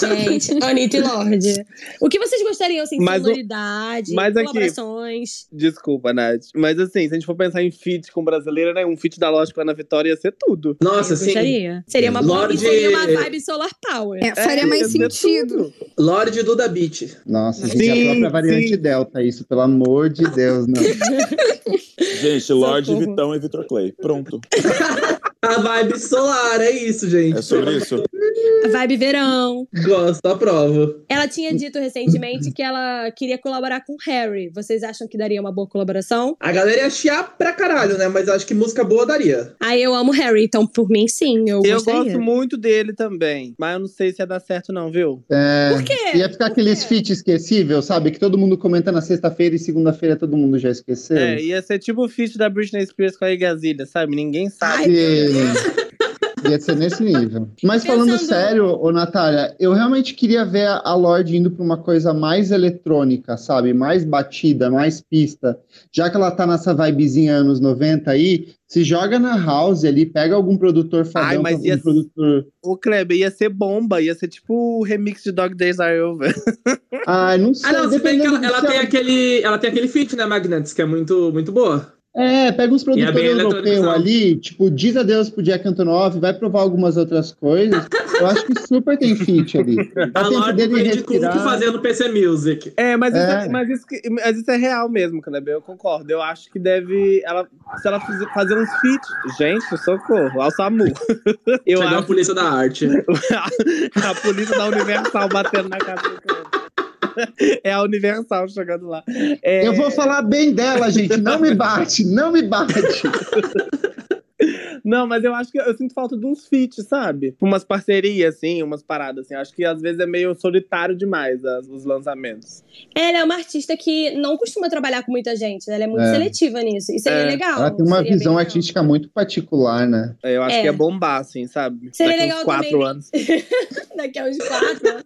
Gente, Anitta e Lorde. O que vocês gostariam, assim, de Mas o- sonoridade, mas aqui- colaborações? Desculpa, Nath. Mas assim, se a gente for pensar em feat com brasileira, né? Um feat da Loja com a Ana Vitória ia ser tudo. Nossa, sim. gostaria. Seria uma boa, Lorde- seria uma vibe solar power. É, faria mais ia ser sentido. Lorde Duda Beat. Nossa, Sim, gente, a própria variante sim. Delta, isso, pelo amor de Deus, não. Gente, Lorde, Socorro. Vitão e Vitor Clay. Pronto. A vibe solar, é isso, gente. É sobre isso. A vibe verão. Gosto, aprovo. Ela tinha dito recentemente que ela queria colaborar com Harry. Vocês acham que daria uma boa colaboração? A galera ia chiar pra caralho, né? Mas acho que música boa daria. Aí eu amo Harry, então por mim sim, eu, Eu gostaria. gosto muito dele também. Mas eu não sei se ia dar certo, não, viu? É, Por quê? Ia ficar aqueles feat esquecível, sabe? Que todo mundo comenta na sexta-feira e segunda-feira todo mundo já esqueceu. É, ia ser tipo o feat da Britney Spears com a Igazilha, sabe? Ninguém sabe. Ai, Ia ser nesse nível. Mas falando Pensando- sério, ô Natália, eu realmente queria ver a Lorde indo pra uma coisa mais eletrônica, sabe? Mais batida, mais pista. Já que ela tá nessa vibezinha anos 90 aí, se joga na house ali, pega algum produtor fadão, Ai, mas algum ia- produtor... O Kleber ia ser bomba, ia ser tipo o remix de Dog Days Are Over. Ai, não sei, Ah, não, se bem que ela, ela tem ela- aquele, ela tem aquele feat, né, Magnets, que é muito, muito boa. É, pega uns E é produtores europeus ali, tipo, diz adeus pro Jack Antonoff, vai provar algumas outras coisas. Eu acho que super tem feat ali. A Lorde Brand Cook fazendo PC Music. É, mas, Isso, É. é, mas, isso, mas isso é real mesmo, Kleber. Eu concordo. Eu acho que deve. Ela, se ela fizer, fazer uns feats. Gente, socorro, ao SAMU. Eu Chegou a acho polícia da arte. a polícia da Universal batendo na casa do cara. É a Universal chegando lá. É, Eu vou falar bem dela, gente. Não me bate, não me bate. Não, mas eu acho que eu sinto falta de uns feats, sabe? Umas parcerias, assim, umas paradas, assim. Acho que às vezes é meio solitário demais as- os lançamentos. Ela é uma artista que não costuma trabalhar com muita gente, né? Ela é muito É. seletiva nisso. E seria É. legal. Ela tem uma seria visão artística muito particular, né? Eu acho É. que é bombar, assim, sabe? Seria Daqui legal uns quatro também. anos. Daqui a uns quatro. anos.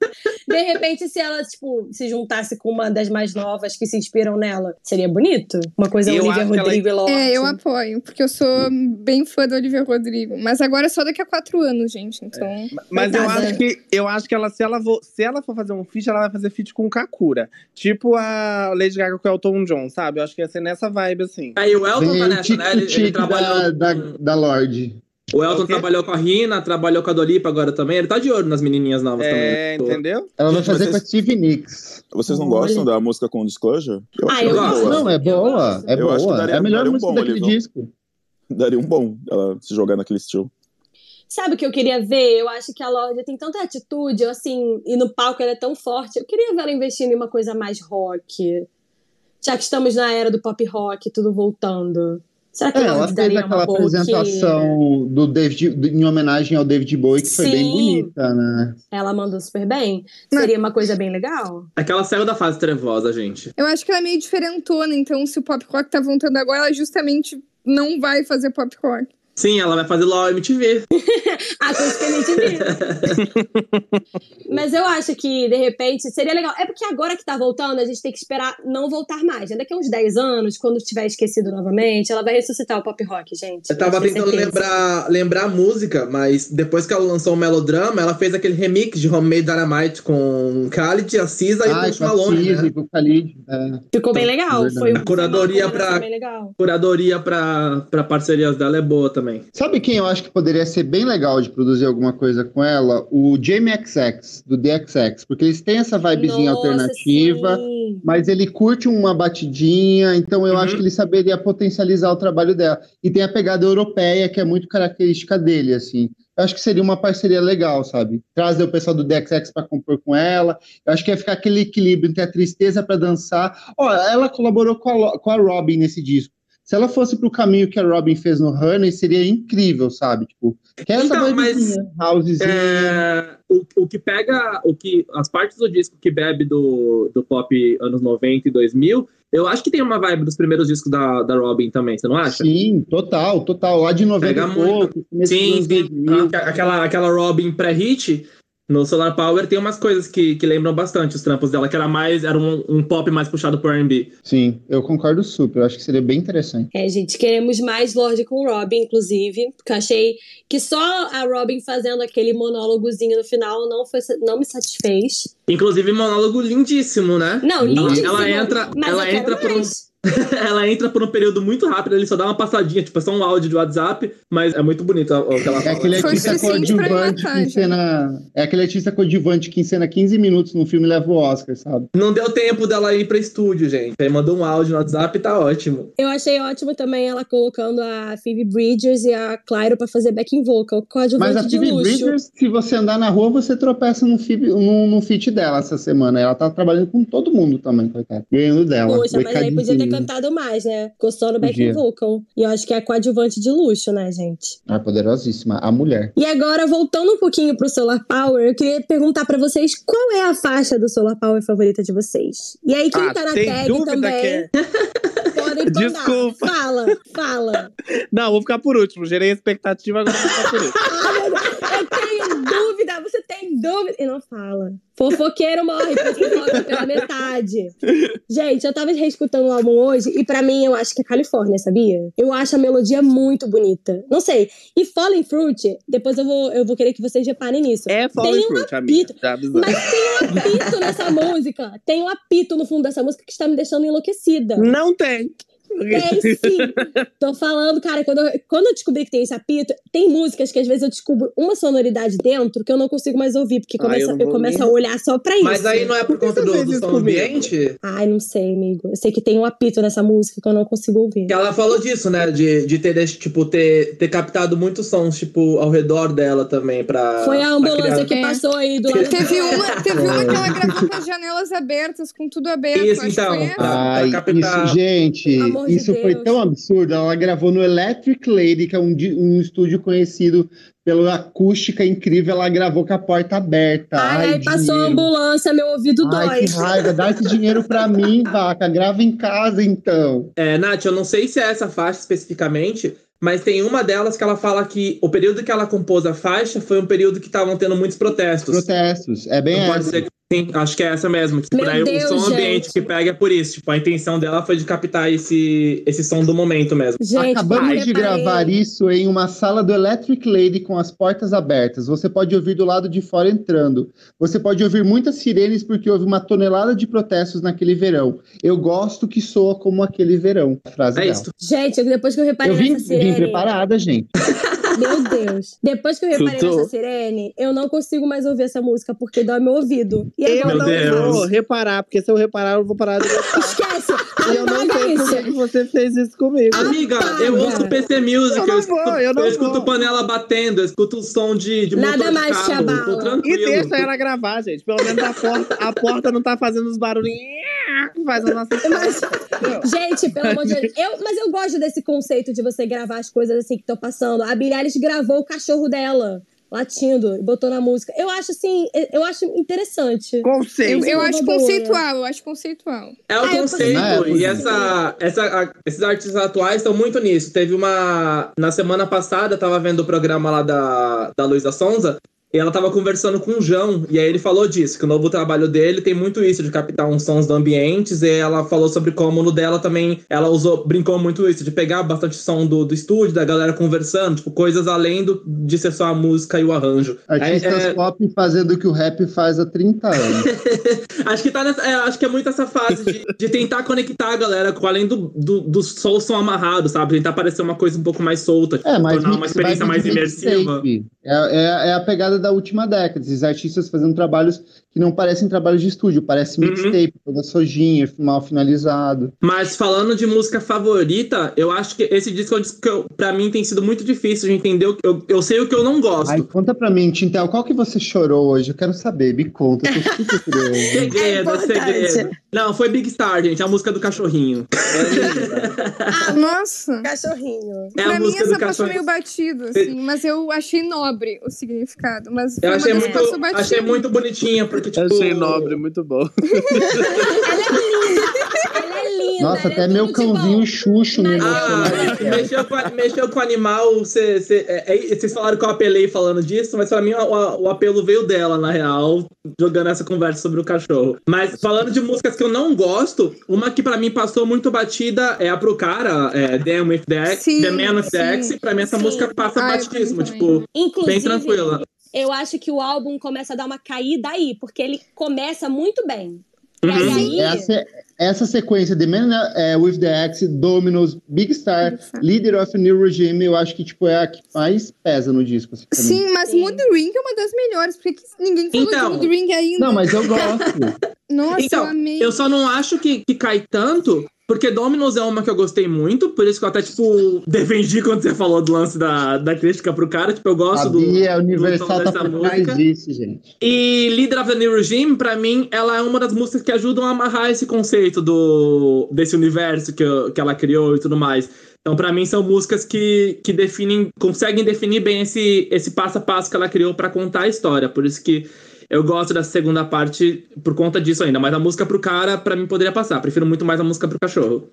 De repente, se ela, tipo, se juntasse com uma das mais novas que se inspiram nela, seria bonito? Uma coisa Eu Olivia que ela- Rodrigo e. É, eu apoio, porque eu sou bem fã do Olivia Rodrigo. Mas agora é só daqui a quatro anos, gente. Então. Mas eu acho que eu acho que ela, se ela, vo- se ela for fazer um feat, ela vai fazer feat com o Kakura. Tipo a Lady Gaga com o Elton John, sabe? Eu acho que ia ser nessa vibe, assim. Aí o Elton Vem tá o nessa, né? Ele, ele trabalhou. da, da, da Lorde. O Elton O trabalhou com a Rina, trabalhou com a Dolipa agora também. Ele tá de olho nas menininhas novas É, também. entendeu? Ela vai fazer mas com a vocês- Stevie Nicks. Vocês não Olha. gostam da música com Disclosure? Eu Ah, eu gosto. boa. Não, é boa. É Eu acho que boa. daria- é a melhor daria um música bom daquele disco. Daria um bom ela se jogar naquele estilo. Sabe o que eu queria ver? Eu acho que a Lorde tem tanta atitude, assim, e no palco ela é tão forte. Eu queria ver ela investindo em uma coisa mais rock. Já que estamos na era do pop rock, tudo voltando. Será que É, ela fez daria aquela apresentação do David, em homenagem ao David Bowie, que foi bem Sim. bonita, né? Ela mandou super bem. Mas- Seria uma coisa bem legal. É que ela saiu da fase trevosa, gente. Eu acho que ela é meio diferentona, então se o pop rock tá voltando agora, ela justamente não vai fazer pop rock. Sim, ela vai fazer LOL MTV. A gente viu. Mas eu acho que, de repente, seria legal. É porque agora que tá voltando, a gente tem que esperar não voltar mais. né? Daqui a uns 10 anos, quando tiver esquecido novamente, ela vai ressuscitar o pop rock, gente. Eu tava tentando certeza. lembrar, lembrar a música, mas depois que ela lançou o Melodrama, ela fez aquele remix de Homemade Dynamite com Khalid, a Cisa e o Post Malone, né? e com o Khalid. É. Ficou bem legal. Verdade. Foi A curadoria pra- bem legal. Curadoria pra, pra parcerias dela é boa também. Sabe quem eu acho que poderia ser bem legal de produzir alguma coisa com ela? O Jamie XX, do DXX, porque eles têm essa vibezinha Nossa, alternativa. sim. Mas ele curte uma batidinha, então eu Uhum. acho que ele saberia potencializar o trabalho dela. E tem a pegada europeia, que é muito característica dele, assim. Eu acho que seria uma parceria legal, sabe? Trazer o pessoal do DXX para compor com ela. Eu acho que ia ficar aquele equilíbrio entre a tristeza para dançar. Ó, ela colaborou com a, com a Robin nesse disco. Se ela fosse pro caminho que a Robin fez no Honey, seria incrível, sabe? Tipo, que é essa Então, mas- housezinha. É, o, o que pega, o que as partes do disco que bebe do, do pop anos 90 e 2000, eu acho que tem uma vibe dos primeiros discos da, da Robin também, você não acha? Sim, total, total. Lá de 90 Pega e pouco, Sim, sim. 2000. Aque- Aquela, aquela Robin pré-hit no Solar Power tem umas coisas que, que lembram bastante os trampos dela, que era mais era um, um pop mais puxado pro R&B. Sim, eu concordo super. Eu acho que seria bem interessante. É, gente, queremos mais Lorde com Robin, inclusive, porque eu achei que só a Robin fazendo aquele monólogozinho no final não, foi, não me satisfez. Inclusive monólogo lindíssimo, né? Não, lindíssimo. Ela entra, mas ela eu quero entra por um, mais. ela entra por um período muito rápido, ele só dá uma passadinha, tipo, é só um áudio de WhatsApp, mas é muito bonito o que ela É fala. aquele Foi artista coadjuvante matar, que encena. É aquele artista coadjuvante que encena 15 minutos no filme e leva o Oscar, sabe? Não deu tempo dela ir pra estúdio, gente. Aí mandou um áudio no WhatsApp e tá ótimo. Eu achei ótimo também ela colocando a Phoebe Bridgers e a Clairo pra fazer backing vocal, Mas coadjuvante a de Phoebe luxo. Bridgers, se você andar na rua, você tropeça no, feed, no, no feat dela essa semana. Ela tá trabalhando com todo mundo também, coitada. Ganhando dela. Poxa, mas aí podia ter. Cantado mais, né? Ficou só no backing Podia. vocal. E eu acho que é coadjuvante de luxo, né, gente? Ah, poderosíssima. A mulher. E agora, voltando um pouquinho pro Solar Power, eu queria perguntar pra vocês qual é a faixa do Solar Power favorita de vocês. E aí, quem Ah, tá na tag também, que é-. Desculpa. Fala, fala. Não, vou ficar por último. Gerei expectativa, agora vou ficar por último. Eu tenho dúvida, você tem dúvida. E não fala. Fofoqueiro morre, pela metade. Gente, eu tava reescutando o álbum hoje e pra mim eu acho que é Califórnia, sabia? Eu acho a melodia muito bonita. Não sei. E Falling Fruit, depois eu vou, eu vou querer que vocês reparem nisso. É Falling Tem um Fruit, amiga. apito. Já avisando. Mas tem um apito nessa música. Tem um apito no fundo dessa música que está me deixando enlouquecida. Não tem. Tem sim. Tô falando, cara, quando eu, quando eu descobri que tem esse apito, tem músicas que às vezes eu descubro uma sonoridade dentro que eu não consigo mais ouvir, porque eu começa, não eu vou começo nem- a olhar só pra isso. Mas aí não é por conta do, do som ambiente? Ai, não sei, amigo. Eu sei que tem um apito nessa música que eu não consigo ouvir. Que ela falou disso, né? De, de ter, tipo, ter, ter captado muitos sons, tipo, ao redor dela também, pra. Foi a pra ambulância criar- que É. passou aí do lado. Teve uma, teve uma que ela gravou com as janelas abertas, com tudo aberto. Isso, acho que então. Ai, isso, gente, Pelo amor de isso foi Deus. tão absurdo. Ela gravou no Electric Lady, que é um, um estúdio conhecido pela acústica incrível. Ela gravou com a porta aberta. Ai, aí passou a ambulância, meu ouvido Ai, dói. que raiva. Dá esse dinheiro pra mim, vaca. Grava em casa, então. É, Nath, eu não sei se é essa faixa especificamente, mas tem uma delas que ela fala que o período que ela compôs a faixa foi um período que estavam tendo muitos protestos. Protestos. É bem Não pode essa. ser que sim, acho que é essa mesmo. Daí Deus, o som ambiente gente. que pega é por isso. Tipo, a intenção dela foi de captar esse, esse som do momento mesmo. Gente, Acabamos de gravar isso em uma sala do Electric Lady com as portas abertas. Você pode ouvir do lado de fora entrando. Você pode ouvir muitas sirenes porque houve uma tonelada de protestos naquele verão. Eu gosto que soa como aquele verão. Frase É dela. isso. Gente, depois que eu reparei Eu vim, nessa vim sirene. preparada, gente. Meu Deus. Depois que eu reparei Tutu. nessa sirene, eu não consigo mais ouvir essa música porque dói meu ouvido. E Eu não Deus. vou reparar, porque se eu reparar, eu vou parar de gostar. Esquece! E eu não sei por que que você fez isso comigo. Amiga, Apaga. eu ouço PC Music, Eu eu, não escuto, vou, eu não escuto vou. panela batendo, eu escuto o som de, de Nada motor de mais te carro, E deixa ela gravar, gente. Pelo menos a porta, a porta não tá fazendo os barulhinhos que faz a nossa Mas, gente, pelo amor de Deus. Eu, mas eu gosto desse conceito de você gravar as coisas assim que estão passando. A Billie Eilish gravou o cachorro dela latindo e botou na música. Eu acho assim, eu acho interessante. Eu, Conceito. eu uma acho boa. conceitual, eu acho conceitual. É o Ah, eu conceito, consigo. e essa, essa, a- esses artistas atuais estão muito nisso. Teve uma. Na semana passada, eu tava vendo o programa lá da, da Luísa Sonza, ela tava conversando com o João, e aí ele falou disso, que o novo trabalho dele tem muito isso, de captar uns sons do ambientes, e ela falou sobre como no dela também, ela usou, brincou muito isso, de pegar bastante som do, do estúdio, da galera conversando, tipo, coisas além do, de ser só a música e o arranjo. Artistas É, é, pop fazendo o que o rap faz há 30 anos. Acho que tá nessa, é, acho que é muito essa fase de, de tentar conectar a galera com além do, do, do som som amarrado, sabe? Tentar parecer uma coisa um pouco mais solta, É, mas tornar uma experiência mais de imersiva. É, é, é a pegada da última década. Esses artistas fazendo trabalhos que não parecem trabalhos de estúdio, parece Uhum. mixtape, toda sojinha, mal finalizado. Mas falando de música favorita, eu acho que esse disco é um disco que eu, pra mim tem sido muito difícil de entender. o que- Eu, eu sei o que eu não gosto. Ai, conta pra mim, Tintel, qual que você chorou hoje? Eu quero saber, me conta, eu tô super curioso. Segredo, É segredo. Não, foi Big Star, gente, a música do cachorrinho. Ah, nossa. Cachorrinho. É pra a mim, música essa do passou cachorrinho. meio batido, assim, mas eu achei nobre o significado. Mas Eu achei muito, achei muito bonitinha, porque, tipo. Achei nobre, muito bom. Ela é linda. Nossa, ela até é meu cãozinho bom. Xuxo me Ah, mexeu com, mexeu com o animal. Cê, cê- é, é, vocês falaram que eu apelei falando disso, mas pra mim o, o- apelo veio dela, na real, jogando essa conversa sobre o cachorro. Mas falando de músicas que eu não gosto, uma que pra mim passou muito batida é a pro cara, é Damn with the X, Sim, The Man with the. X. Pra mim essa Sim. música passa Ai, batidíssimo, tipo, Inclusive, bem tranquila. Eu acho que o álbum começa a dar uma caída aí, porque ele começa muito bem. Uhum. E aí, Essa, essa sequência de Man é, with the Axe, Dominos, Big Star, Leader of a New Regime, eu acho que tipo, é a que mais pesa no disco. Assim. Sim, mas Sim. Mood Ring é uma das melhores, porque que ninguém falou Então. de Mood Ring ainda. Não, mas eu gosto. Nossa, Então, eu amei. Eu só não acho que, que cai tanto, porque Dominos é uma que eu gostei muito, por isso que eu até, tipo, defendi quando você falou do lance da, da crítica pro cara. Tipo, eu gosto do. Do Universal som tá dessa música. disso, gente. E Leader of the New Regime, pra mim, ela é uma das músicas que ajudam a amarrar esse conceito do, desse universo que, eu- que ela criou e tudo mais. Então, pra mim, são músicas que, que definem, conseguem definir bem esse, esse passo a passo que ela criou pra contar a história. Por isso que eu gosto dessa segunda parte por conta disso ainda. Mas a música pro cara, pra mim, poderia passar. Prefiro muito mais a música pro cachorro.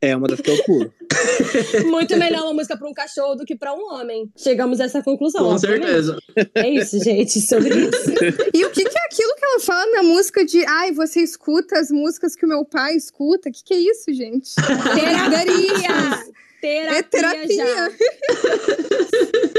É uma das que eu pulo. muito melhor uma música pra um cachorro do que pra um homem. Chegamos a essa conclusão. Com obviamente. certeza. É isso, gente, sobre isso. E o que, que é aquilo que ela fala na música de ai, você escuta as músicas que o meu pai escuta? O que, que é isso, gente? Terapia! terapia, É terapia. já.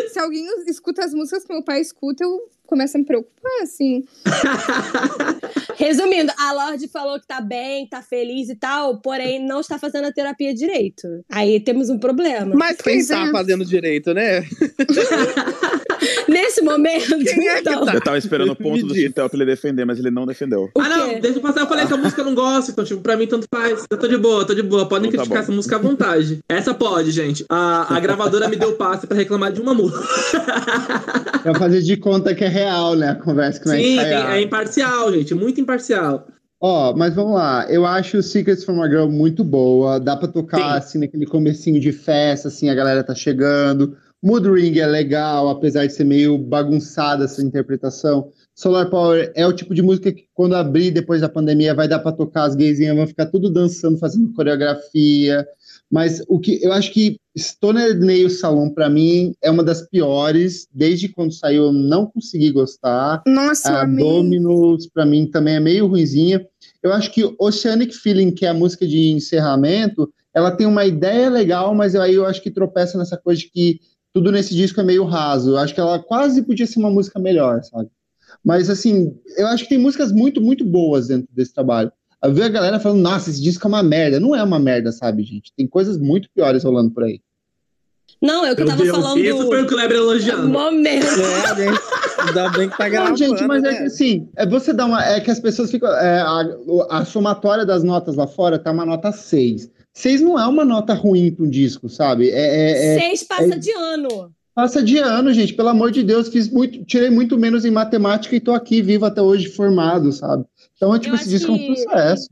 Se alguém escuta as músicas que meu pai escuta, eu começo a me preocupar, assim. Resumindo, a Lorde falou que tá bem, tá feliz e tal, porém não está fazendo a terapia direito. Aí temos um problema. Mas quem Pois tá é. fazendo direito, né? Nesse momento, Quem é que então. tá? Eu tava esperando o ponto do. Chitel pra ele defender, mas ele não defendeu. O Ah, não, deixa eu passar. Eu falei que a música eu não gosto, então, tipo, pra mim tanto faz. Eu tô de boa, tô de boa. Podem Então tá criticar bom. essa música à vontade. Essa pode, gente. A, a gravadora me deu passe pra reclamar de uma música. Pra fazer de conta que é real, né? A conversa que não é Sim, ensaiada. é imparcial, gente. Muito imparcial. Ó, mas vamos lá. Eu acho Secrets from a Girl muito boa. Dá pra tocar, assim, naquele comecinho de festa, assim, a galera tá chegando. Mood Ring é legal, apesar de ser meio bagunçada essa interpretação. Solar Power é o tipo de música que, quando abrir depois da pandemia, vai dar pra tocar, as gaysinhas vão ficar tudo dançando, fazendo coreografia. Mas o que eu acho que Stoner Nail Salon, pra mim, é uma das piores. Desde quando saiu, eu não consegui gostar. Nossa, A. Dominus, pra mim, também é meio ruinzinha. Eu acho que Oceanic Feeling, que é a música de encerramento, ela tem uma ideia legal, mas aí eu acho que tropeça nessa coisa de que tudo nesse disco é meio raso. Eu acho que ela quase podia ser uma música melhor, sabe? Mas, assim, eu acho que tem músicas muito, muito boas dentro desse trabalho. Eu vi a galera falando, nossa, esse disco é uma merda. Não é uma merda, sabe, gente? Tem coisas muito piores rolando por aí. Não, é o que eu tava Deus, falando. isso foi o Kleber elogiando. Momento. É, né? Ainda bem que tá gravando. Não, gente, mas é né? que assim, é você dá uma. É que as pessoas ficam. é, a, a somatória das notas lá fora tá uma nota 6. 6 não é uma nota ruim para um disco, sabe? É, é- é- Seis passa é- de ano. Passa de ano, gente. Pelo amor de Deus, fiz muito, tirei muito menos em matemática e tô aqui vivo até hoje formado, sabe? Então, tipo, Eu esse acho disco é um que- sucesso.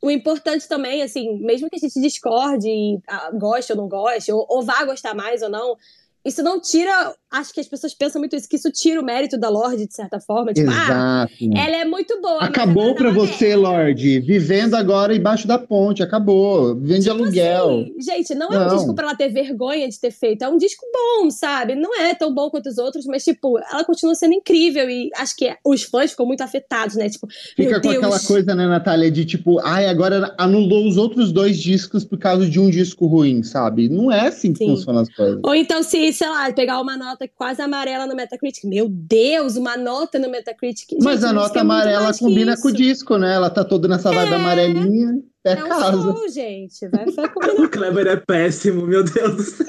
O importante também, assim, mesmo que a gente discorde e ah, goste ou não goste, ou, ou vá gostar mais ou não, isso não tira. Acho que as pessoas pensam muito isso, que isso tira o mérito da Lorde, de certa forma. Tipo, ah, Exato. ela é muito boa. Acabou pra é você, merda. Lorde. Vivendo agora embaixo da ponte. Acabou. Vende Tipo aluguel. assim, gente, não é um Não. disco pra ela ter vergonha de ter feito. É um disco bom, sabe? Não é tão bom quanto os outros, mas, tipo, ela continua sendo incrível. E acho que os fãs ficam muito afetados, né? Tipo, Fica meu com Deus. aquela coisa, né, Natália, de tipo, ai, agora anulou os outros dois discos por causa de um disco ruim, sabe? Não é assim que Sim. funcionam as coisas. Ou então, se, sei lá, pegar uma nota quase amarela no Metacritic. Meu Deus, uma nota no Metacritic. Mas Gente, a música nota amarela combina com o disco, né? Ela tá toda nessa vibe É. amarelinha, é, É um casa. show, gente. Vai, vai. O Kleber é péssimo, meu Deus do céu.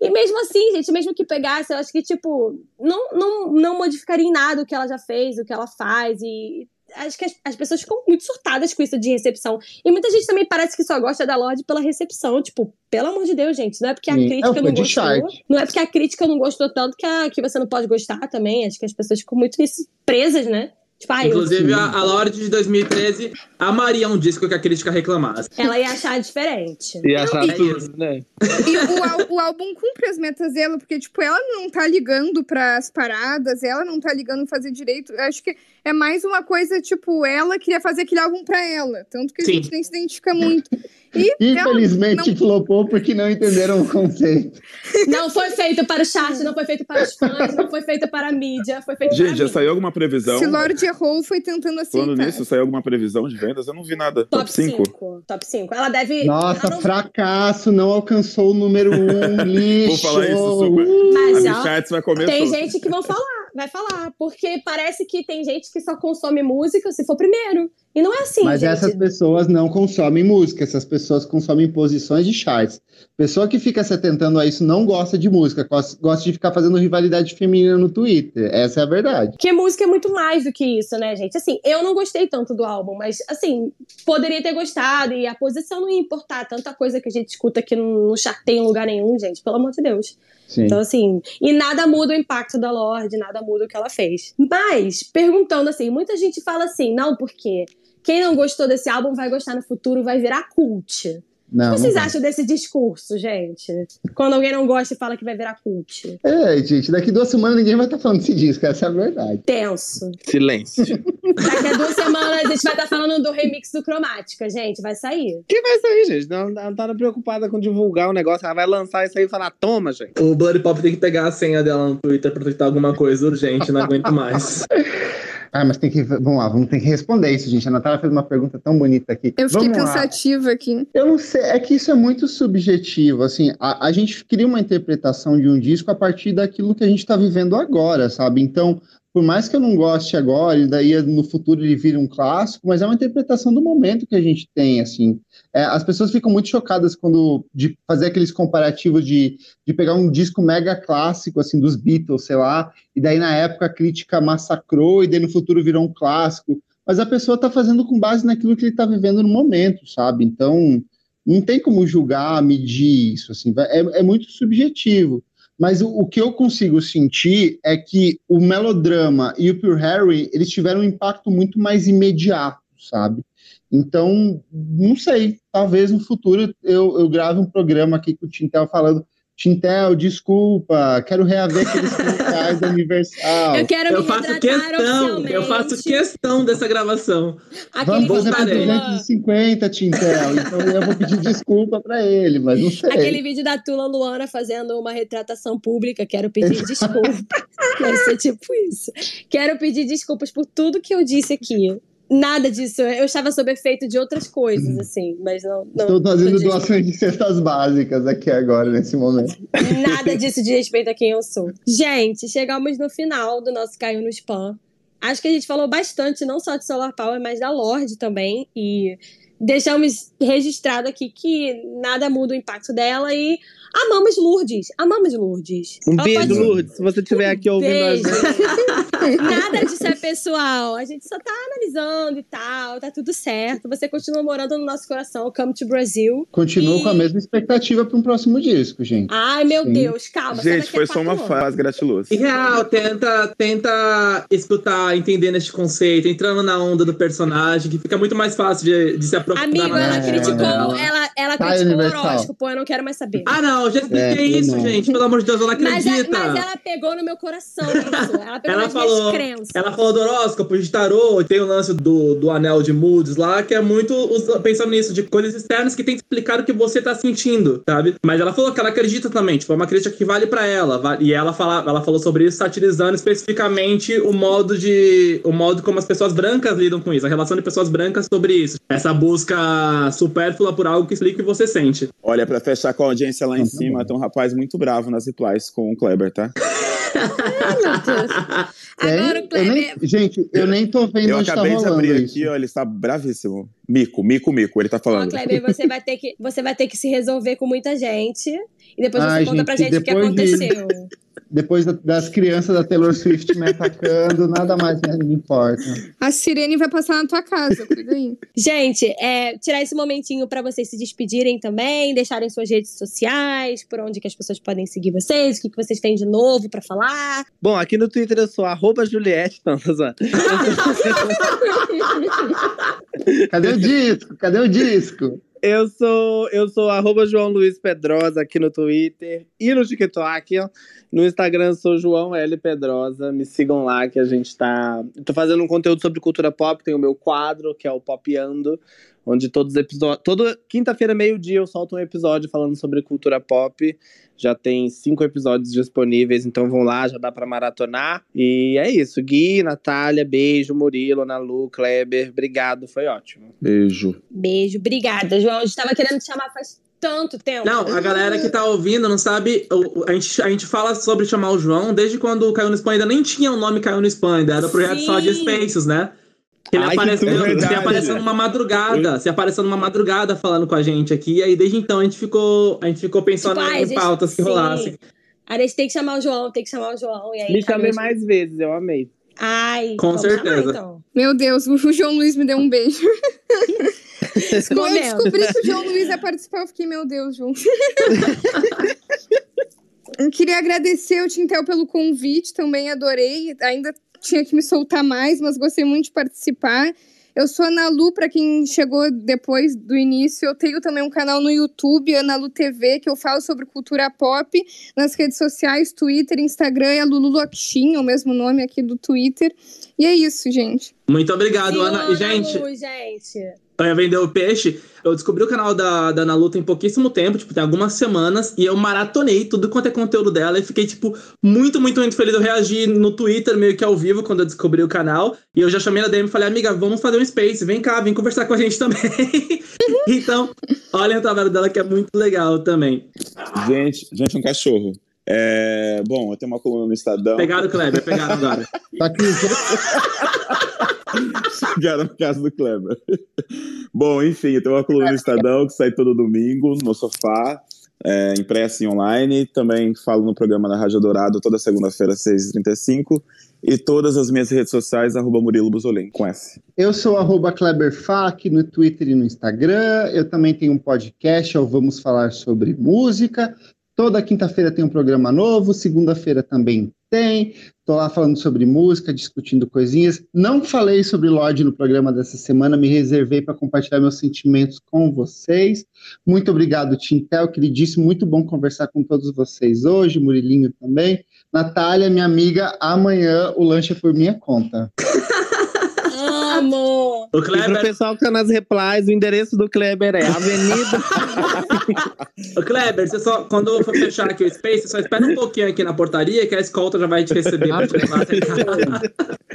E mesmo assim, gente, mesmo que pegasse, eu acho que, tipo, não, não, não modificaria em nada o que ela já fez, o que ela faz. E acho que as, as pessoas ficam muito surtadas com isso de recepção. E muita gente também parece que só gosta da Lorde pela recepção. Tipo, pelo amor de Deus, gente. Não é porque a Sim, crítica não gostou. Não é porque a crítica não gostou tanto que, a, que você não pode gostar também. Acho que as pessoas ficam muito nisso, presas, né? Tipo, ah, Inclusive, a, a Lorde de 2013 amaria um disco que a crítica reclamasse. ela ia achar diferente. E achar É tudo, né? E o, o álbum cumpre as metas dela, porque, tipo, ela não tá ligando pras paradas, ela não tá ligando fazer direito. Eu acho que é mais uma coisa, tipo, ela queria fazer aquele álbum pra ela. Tanto que a Sim. gente nem se identifica muito. E Infelizmente não- flopou porque não entenderam o conceito. Não foi feito para o chat, não foi feito para os fãs, não foi feito para a mídia, foi feito Gente, para já mim. saiu alguma previsão? se Lorde errou, foi tentando Falando aceitar. nisso, saiu alguma previsão de vendas? Eu não vi nada. Top Top 5? 5. Top 5. Ela deve. Nossa, ela não- fracasso, não alcançou o número um, lixo. Vou falar isso super. Mas a ó, Michats vai comer tem tudo. gente que vão falar, vai falar. Porque parece que tem gente que só consome música se for primeiro. E não é assim, Mas gente. essas pessoas não consomem música, essas pessoas consomem posições de charts. Pessoa que fica se atentando a isso não gosta de música, gos- gosta de ficar fazendo rivalidade feminina no Twitter. Essa é a verdade. Porque música é muito mais do que isso, né, gente? Assim, eu não gostei tanto do álbum, mas, assim, poderia ter gostado e a posição não ia importar. Tanta coisa que a gente escuta que não, não charteia em lugar nenhum, gente, pelo amor de Deus. Sim. Então, assim, e nada muda o impacto da Lorde, nada muda o que ela fez. Mas, perguntando assim, muita gente fala assim, não, porque quem não gostou desse álbum vai gostar no futuro, vai virar cult. não, o que vocês não acham desse discurso, gente? Quando alguém não gosta e fala que vai virar cult. É, gente, daqui duas semanas ninguém vai estar falando desse disco, essa é a verdade. Tenso. Silêncio. Daqui a duas semanas a gente vai estar falando do remix do Cromática, gente. Vai sair. que vai sair, gente? Não, não tá preocupada com divulgar o negócio. Ela vai lançar isso aí e falar, toma, gente. O Bloody Pop tem que pegar a senha dela no Twitter pra twittar alguma coisa urgente, não aguento mais. Ah, mas tem que. Vamos lá, vamos ter que responder isso, gente. A Natália fez uma pergunta tão bonita aqui. Eu fiquei Vamos lá. pensativa aqui. Eu não sei, é que isso é muito subjetivo, assim, a, a gente cria uma interpretação de um disco a partir daquilo que a gente está vivendo agora, sabe? Então, por mais que eu não goste agora, e daí no futuro ele vira um clássico, mas é uma interpretação do momento que a gente tem, assim. É, as pessoas ficam muito chocadas quando de fazer aqueles comparativos de, de pegar um disco mega clássico, assim, dos Beatles, sei lá, e daí na época a crítica massacrou, e daí no futuro virou um clássico. Mas a pessoa está fazendo com base naquilo que ele está vivendo no momento, sabe? Então, não tem como julgar, medir isso, assim, é, é muito subjetivo. Mas o, o que eu consigo sentir é que o melodrama e o Pure Harry, eles tiveram um impacto muito mais imediato, sabe? Então, não sei, talvez no futuro eu, eu grave um programa aqui com o Tintel falando Tintel, desculpa, quero reaver aqueles comerciais da Universal. Eu quero Eu me faço questão, eu faço questão dessa gravação. Aquele Vamos vídeo, fazer Tula, 250, Tintel. Então eu vou pedir desculpa pra ele, mas não sei. aquele vídeo da Tula Luana fazendo uma retratação pública. Quero pedir desculpas. Vai ser tipo isso. Quero pedir desculpas por tudo que eu disse aqui. Nada disso. Eu estava sob efeito de outras coisas, assim, mas não. não Estou fazendo não doações de cestas básicas aqui agora, nesse momento. Nada disso de respeito a quem eu sou. Gente, chegamos no final do nosso Caiu no Spam. Acho que a gente falou bastante, não só de Solar Power, mas da Lorde também. E deixamos registrado aqui que nada muda o impacto dela e amamos Lourdes. Amamos Lourdes. Um Ela beijo, pode- Lourdes. Se você estiver aqui ouvindo a Beijo. gente. Nada disso é pessoal. A gente só tá analisando e tal, tá tudo certo. Você continua morando no nosso coração. Come to Brasil. Continuo E- com a mesma expectativa para um próximo disco, gente. Ai, meu Sim. Deus, calma. Gente, a foi só uma anos. fase gratiluz. E real, tenta, tenta escutar, entender neste conceito, entrando na onda do personagem, que fica muito mais fácil de, de se aprofundar Amigo, ela narrativa criticou, dela. ela, ela Tá, criticou o Universal. horóscopo, eu não quero mais saber. Ah, não, já expliquei É, isso, não. gente. Pelo amor de Deus, ela mas, acredita. a- mas ela pegou no meu coração. Ela pegou Ela nas falou, crenças. ela falou do horóscopo, de tarô, tem o lance do, do anel de moods lá, que é muito pensando nisso, de coisas externas que tem que explicar o que você tá sentindo, sabe? Mas ela falou que ela acredita também, tipo, é uma crítica que vale pra ela. E ela, fala, ela falou sobre isso, satirizando especificamente o modo de. o modo como as pessoas brancas lidam com isso, a relação de pessoas brancas sobre isso. Essa busca supérflua por algo que explique o que você sente. Olha, pra fechar com a audiência lá em Ah, tá cima, tem um rapaz muito bravo nas replies com o Kleber, tá? Ai. Agora o? Eu nem- Kleber. gente, eu nem tô vendo Eu onde tá acabei de rolando abrir isso. aqui, ó, ele está bravíssimo. Mico, mico, mico, ele tá Ó, falando. Kleber, você vai, ter que, você vai ter que se resolver com muita gente. E depois você Ai, conta pra gente, gente o que depois de- aconteceu. Depois da- das crianças da Taylor Swift me atacando, nada mais me importa. A sirene vai passar na tua casa, cuida aí. Gente, é, tirar esse momentinho pra vocês se despedirem também, deixarem suas redes sociais, por onde que as pessoas podem seguir vocês, o que, que vocês têm de novo pra falar. Bom, aqui no Twitter eu sou arroba Juliette. Não. Cadê o disco? Cadê o disco? Eu sou, eu sou arroba João Luiz Pedrosa aqui no Twitter e no TikTok. No Instagram eu sou João L. Pedrosa. Me sigam lá que a gente tá. Tô fazendo um conteúdo sobre cultura pop. Tem o meu quadro, que é o Popando, onde todos os episódios. Toda quinta-feira, meio-dia, eu solto um episódio falando sobre cultura pop. Já tem cinco episódios disponíveis, então vão lá, já dá pra maratonar. E é isso. Gui, Natália, beijo, Murilo, Ana Lu, Kleber. Obrigado, foi ótimo. Beijo. Beijo, obrigada, João. A gente tava querendo te chamar faz tanto tempo. Não, a galera que tá ouvindo não sabe. A gente, a gente fala sobre chamar o João desde quando o Caiu no Spam ainda nem tinha o nome Caiu no Spam, ainda era o projeto Sim. só de Spaces, né? Ele Ai, apareceu, verdade. apareceu numa madrugada, se apareceu numa madrugada falando com a gente aqui, e aí desde então a gente ficou, a gente ficou pensando Tipo, ai, em gente, pautas que sim. rolassem. A gente tem que chamar o João, tem que chamar o João. E aí, Me chamei mais vezes, eu amei. Ai, Com certeza. chamar, então. Meu Deus, o João Luiz me deu um beijo. Quando eu descobri que o João Luiz ia participar, eu fiquei, meu Deus, João. eu queria agradecer o Tintel pelo convite, também adorei. Ainda tinha que me soltar mais, mas gostei muito de participar. Eu sou Ana Lu, para quem chegou depois do início. Eu tenho também um canal no YouTube, Ana Lu TV, que eu falo sobre cultura pop nas redes sociais, Twitter, Instagram, é a Lulu Lokshin, é o mesmo nome aqui do Twitter. E é isso, gente. Muito obrigado, Sigam Ana. a E, gente, Lu, gente. Pra vender o peixe, eu descobri o canal da, da Ana Lu tem pouquíssimo tempo, tipo, tem algumas semanas, e eu maratonei tudo quanto é conteúdo dela e fiquei, tipo, muito, muito, muito feliz. Eu reagi no Twitter, meio que ao vivo, quando eu descobri o canal, e eu já chamei na DM e falei, amiga, vamos fazer um space, vem cá, vem conversar com a gente também. então, olhem o trabalho dela que é muito legal também. Gente, gente, um cachorro. É, bom, eu tenho uma coluna no Estadão. Pegaram o Kleber, pegaram agora. Tá aqui Chegaram na casa do Kleber. Bom, enfim, eu tenho uma coluna no Estadão que sai todo domingo no sofá, é, impressa e online. Também falo no programa da Rádio Dourado toda segunda-feira, às 6h35. E todas as minhas redes sociais, arroba Murilo Buzolim, com S. Eu sou arroba KleberFac no Twitter e no Instagram. Eu também tenho um podcast, é Vamos Falar Sobre Música. Toda quinta-feira tem um programa novo, segunda-feira também tem. Estou lá falando sobre música, discutindo coisinhas. Não falei sobre Lorde no programa dessa semana, me reservei para compartilhar meus sentimentos com vocês. Muito obrigado, Tintel, queridíssimo. Muito bom conversar com todos vocês hoje, Murilinho também. Natália, minha amiga, amanhã o lanche é por minha conta. O E pro Kleber, pessoal que tá nas replies, o endereço do Kleber é Avenida. o Kleber, você só, quando eu for fechar aqui o space, você só espera um pouquinho aqui na portaria que a escolta já vai te receber.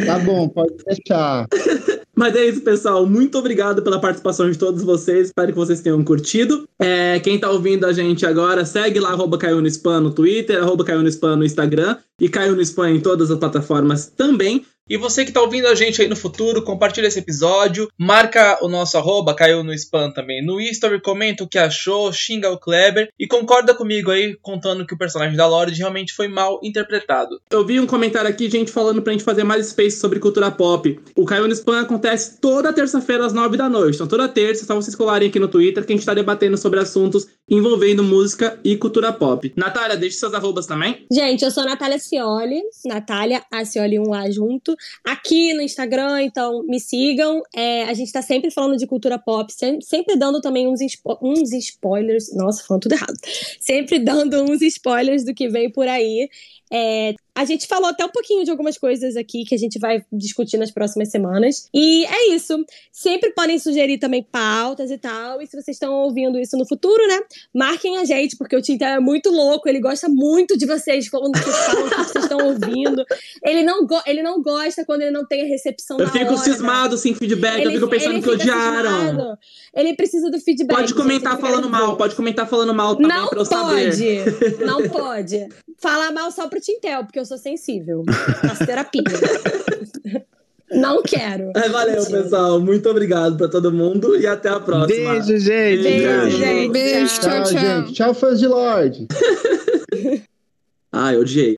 Tá bom, pode deixar. Mas é isso, pessoal. Muito obrigado pela participação de todos vocês. Espero que vocês tenham curtido. É, quem tá ouvindo a gente agora, segue lá, arroba Caiu no Spam no Twitter, arroba Caiu no Spam no Instagram e Caiu no Spam em todas as plataformas também. E você que tá ouvindo a gente aí no futuro, compartilha esse episódio, marca o nosso arroba, caiu no spam também no history, comenta o que achou, xinga o Kleber e concorda comigo aí, contando que o personagem da Lorde realmente foi mal interpretado. Eu vi um comentário aqui, gente, falando pra gente fazer mais space sobre cultura pop. O Caiu no Spam acontece toda terça-feira às nove da noite. Então toda terça, só vocês colarem aqui no Twitter que a gente tá debatendo sobre assuntos envolvendo música e cultura pop. Natália, deixe seus arrobas também. Gente, eu sou Natália Cioli, Natália Acioli 1A junto, aqui no Instagram, então me sigam. É, a gente tá sempre falando de cultura pop, sem- sempre dando também uns, spo- uns spoilers. Nossa, falando tudo errado. Sempre dando uns spoilers do que vem por aí. É, a gente falou até um pouquinho de algumas coisas aqui que a gente vai discutir nas próximas semanas. E é isso. Sempre podem sugerir também pautas e tal. E se vocês estão ouvindo isso no futuro, né? Marquem a gente, porque o Tintel é muito louco. Ele gosta muito de vocês falando que vocês falam, que vocês estão ouvindo. Ele não, ele não gosta quando ele não tem a recepção Eu fico hora. cismado sem feedback, eu Ele- fico pensando que odiaram. cismado. Ele precisa do feedback. Pode gente, comentar fica falando mal, nervoso. pode comentar falando mal também Não pra eu saber. pode. Não pode. Falar mal só pro Tintel, porque eu sou sensível. Faço terapia. Não quero. É, valeu, Mentira. pessoal. Muito obrigado pra todo mundo e até a próxima. Beijo, gente. Beijo, gente. Beijo, tchau, Tchau, tchau. gente. Tchau, fãs de Lorde. Ah, eu odiei.